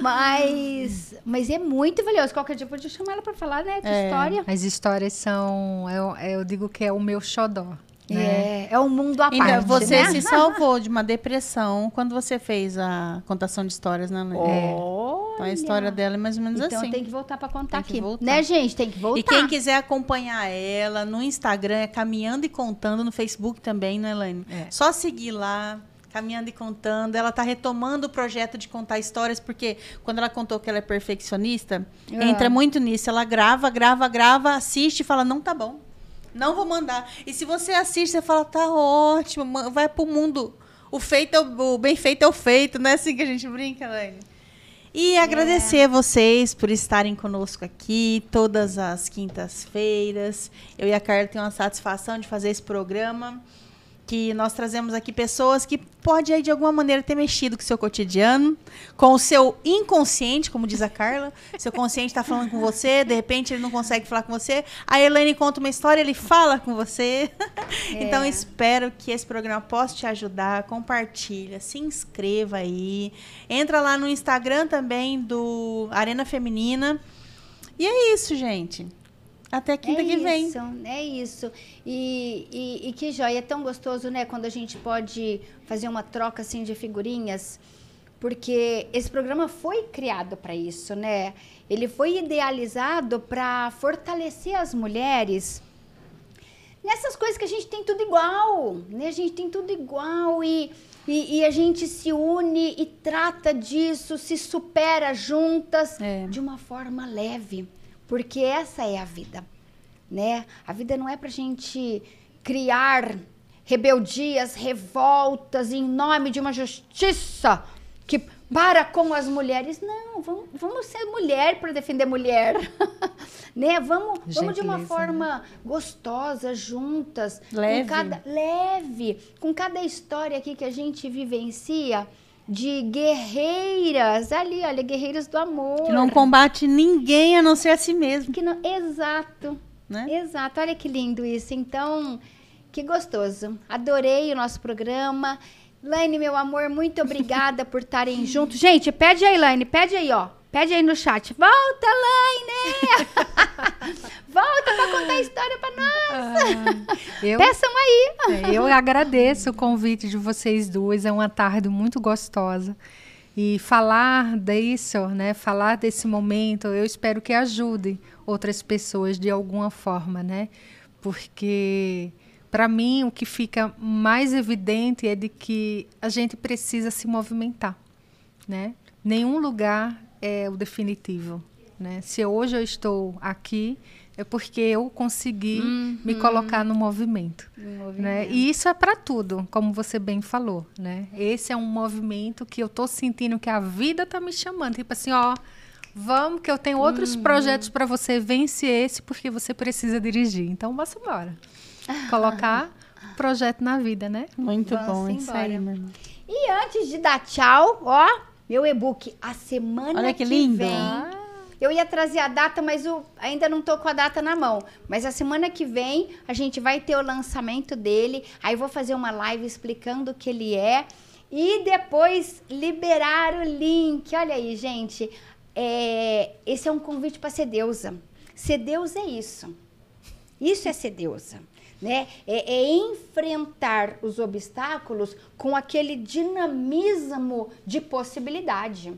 mas, mas é muito valioso. Qualquer dia eu podia chamar ela para falar, né? De É. história. As histórias são. Eu, eu digo que é o meu xodó. Né? É, é um mundo à Ainda parte, você né? se salvou de uma depressão quando você fez a contação de histórias, né, Lê? Então a história dela é mais ou menos Então assim. tem que voltar pra contar aqui. voltar. Né, gente? Tem que voltar. E quem quiser acompanhar ela no Instagram é Caminhando e Contando, no Facebook também, né, Elaine? É. Só seguir lá, Caminhando e Contando. Ela tá retomando o projeto de contar histórias, porque quando ela contou que ela é perfeccionista, Ah. entra muito nisso. Ela grava, grava, grava, assiste e fala, não tá bom. Não vou mandar. E se você assiste, você fala, tá ótimo, vai pro mundo. O feito, é o, o bem feito é o feito, não é assim que a gente brinca, Elaine? E agradecer a vocês por estarem conosco aqui todas as quintas-feiras. Eu e a Carla temos uma satisfação de fazer esse programa. Que nós trazemos aqui pessoas que podem aí de alguma maneira ter mexido com o seu cotidiano, com o seu inconsciente, como diz a Carla. Seu consciente está falando com você, de repente ele não consegue falar com você. A Elaine conta uma história, ele fala com você. Então espero que esse programa possa te ajudar. Compartilha, se inscreva aí. Entra lá no Instagram também do Arena Feminina. E é isso, gente. Até quinta é que vem. Isso, é isso. E, e, e que joia, é tão gostoso, né? Quando a gente pode fazer uma troca assim de figurinhas. Porque esse programa foi criado para isso, né? Ele foi idealizado para fortalecer as mulheres nessas coisas que a gente tem tudo igual, né? A gente tem tudo igual e, e, e a gente se une e trata disso, se supera juntas É. de uma forma leve, porque essa é a vida, né? A vida não é pra gente criar rebeldias, revoltas em nome de uma justiça que para com as mulheres. Não, vamos, vamos ser mulher para defender mulher. né? Vamos, vamos de uma Gentileza, forma gostosa, juntas. Leve. Com cada, leve. Com cada história aqui que a gente vivencia de guerreiras. Ali, olha, guerreiras do amor. Que não combate ninguém a não ser a si mesmo. Que não- exato. Né? Exato, olha que lindo isso. Então, que gostoso. Adorei o nosso programa. Laine, meu amor, muito obrigada por estarem juntos. Gente, pede aí, Laine, pede aí, ó. Pede aí no chat. Volta, Laine! Volta pra contar a história pra nós. Eu, Peçam aí. é, eu agradeço o convite de vocês duas. É uma tarde muito gostosa. E falar disso, né? Falar desse momento, eu espero que ajude outras pessoas de alguma forma, né? Porque para mim o que fica mais evidente é de que a gente precisa se movimentar, né? Nenhum lugar é o definitivo, né? Se hoje eu estou aqui é porque eu consegui me colocar no movimento, né? E isso é para tudo, como você bem falou, né? Esse é um movimento que eu tô sentindo que a vida tá me chamando, tipo assim, ó, vamos que eu tenho outros projetos para você, vence esse porque você precisa dirigir. Então, vamos embora. Colocar projeto na vida, né? Muito Vamos bom, isso aí, embora. meu irmão. E antes de dar tchau, ó, meu e-book, a semana Olha que lindo. vem. Eu ia trazer a data, mas o- ainda não tô com a data na mão. Mas a semana que vem a gente vai ter o lançamento dele. Aí eu vou fazer uma live explicando o que ele é. E depois liberar o link. Olha aí, gente. É, esse é um convite para ser deusa. Ser deusa é isso. Isso é ser deusa. Né? É, é enfrentar os obstáculos com aquele dinamismo de possibilidade.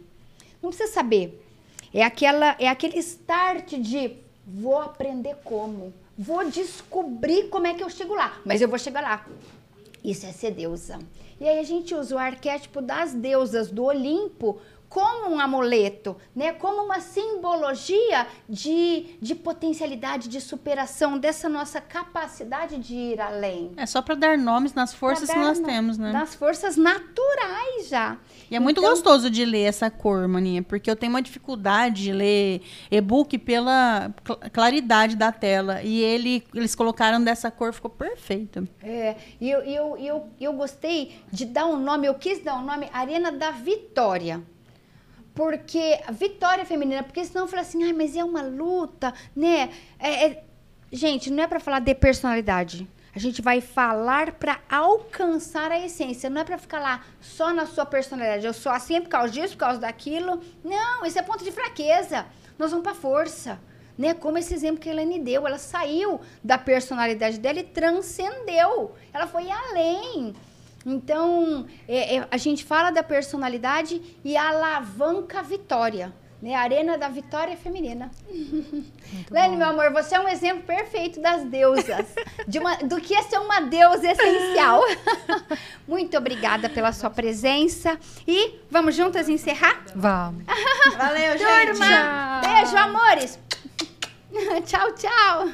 Não precisa saber. É, aquela, é aquele start de vou aprender como. Vou descobrir como é que eu chego lá. Mas eu vou chegar lá. Isso é ser deusa. E aí a gente usa o arquétipo das deusas do Olimpo como um amuleto, né? Como uma simbologia de, de potencialidade, de superação dessa nossa capacidade de ir além. É só para dar nomes nas forças que nós no- temos, né? Das forças naturais já. E é muito Então- gostoso de ler essa cor, maninha, porque eu tenho uma dificuldade de ler e-book pela cl- claridade da tela. E ele, eles colocaram dessa cor, ficou perfeito. É, e eu, eu, eu, eu gostei de dar um nome, eu quis dar um nome Arena da Vitória. Porque vitória feminina, porque senão fala assim, ai, mas é uma luta, né? É- é- Gente, não é para falar de personalidade. A gente vai falar para alcançar a essência. Não é para ficar lá só na sua personalidade. Eu sou assim por causa disso, por causa daquilo. Não, isso é ponto de fraqueza. Nós vamos para força. né? Como esse exemplo que a Helene deu, ela saiu da personalidade dela e transcendeu. Ela foi além. Então, é, é, a gente fala da personalidade e alavanca a vitória. Né? A arena da vitória feminina. Lene, meu amor, você é um exemplo perfeito das deusas. De uma, do que é ser uma deusa essencial. Muito obrigada pela sua presença. E vamos juntas encerrar? Vamos. Valeu, gente. Turma, beijo, amores. tchau, tchau.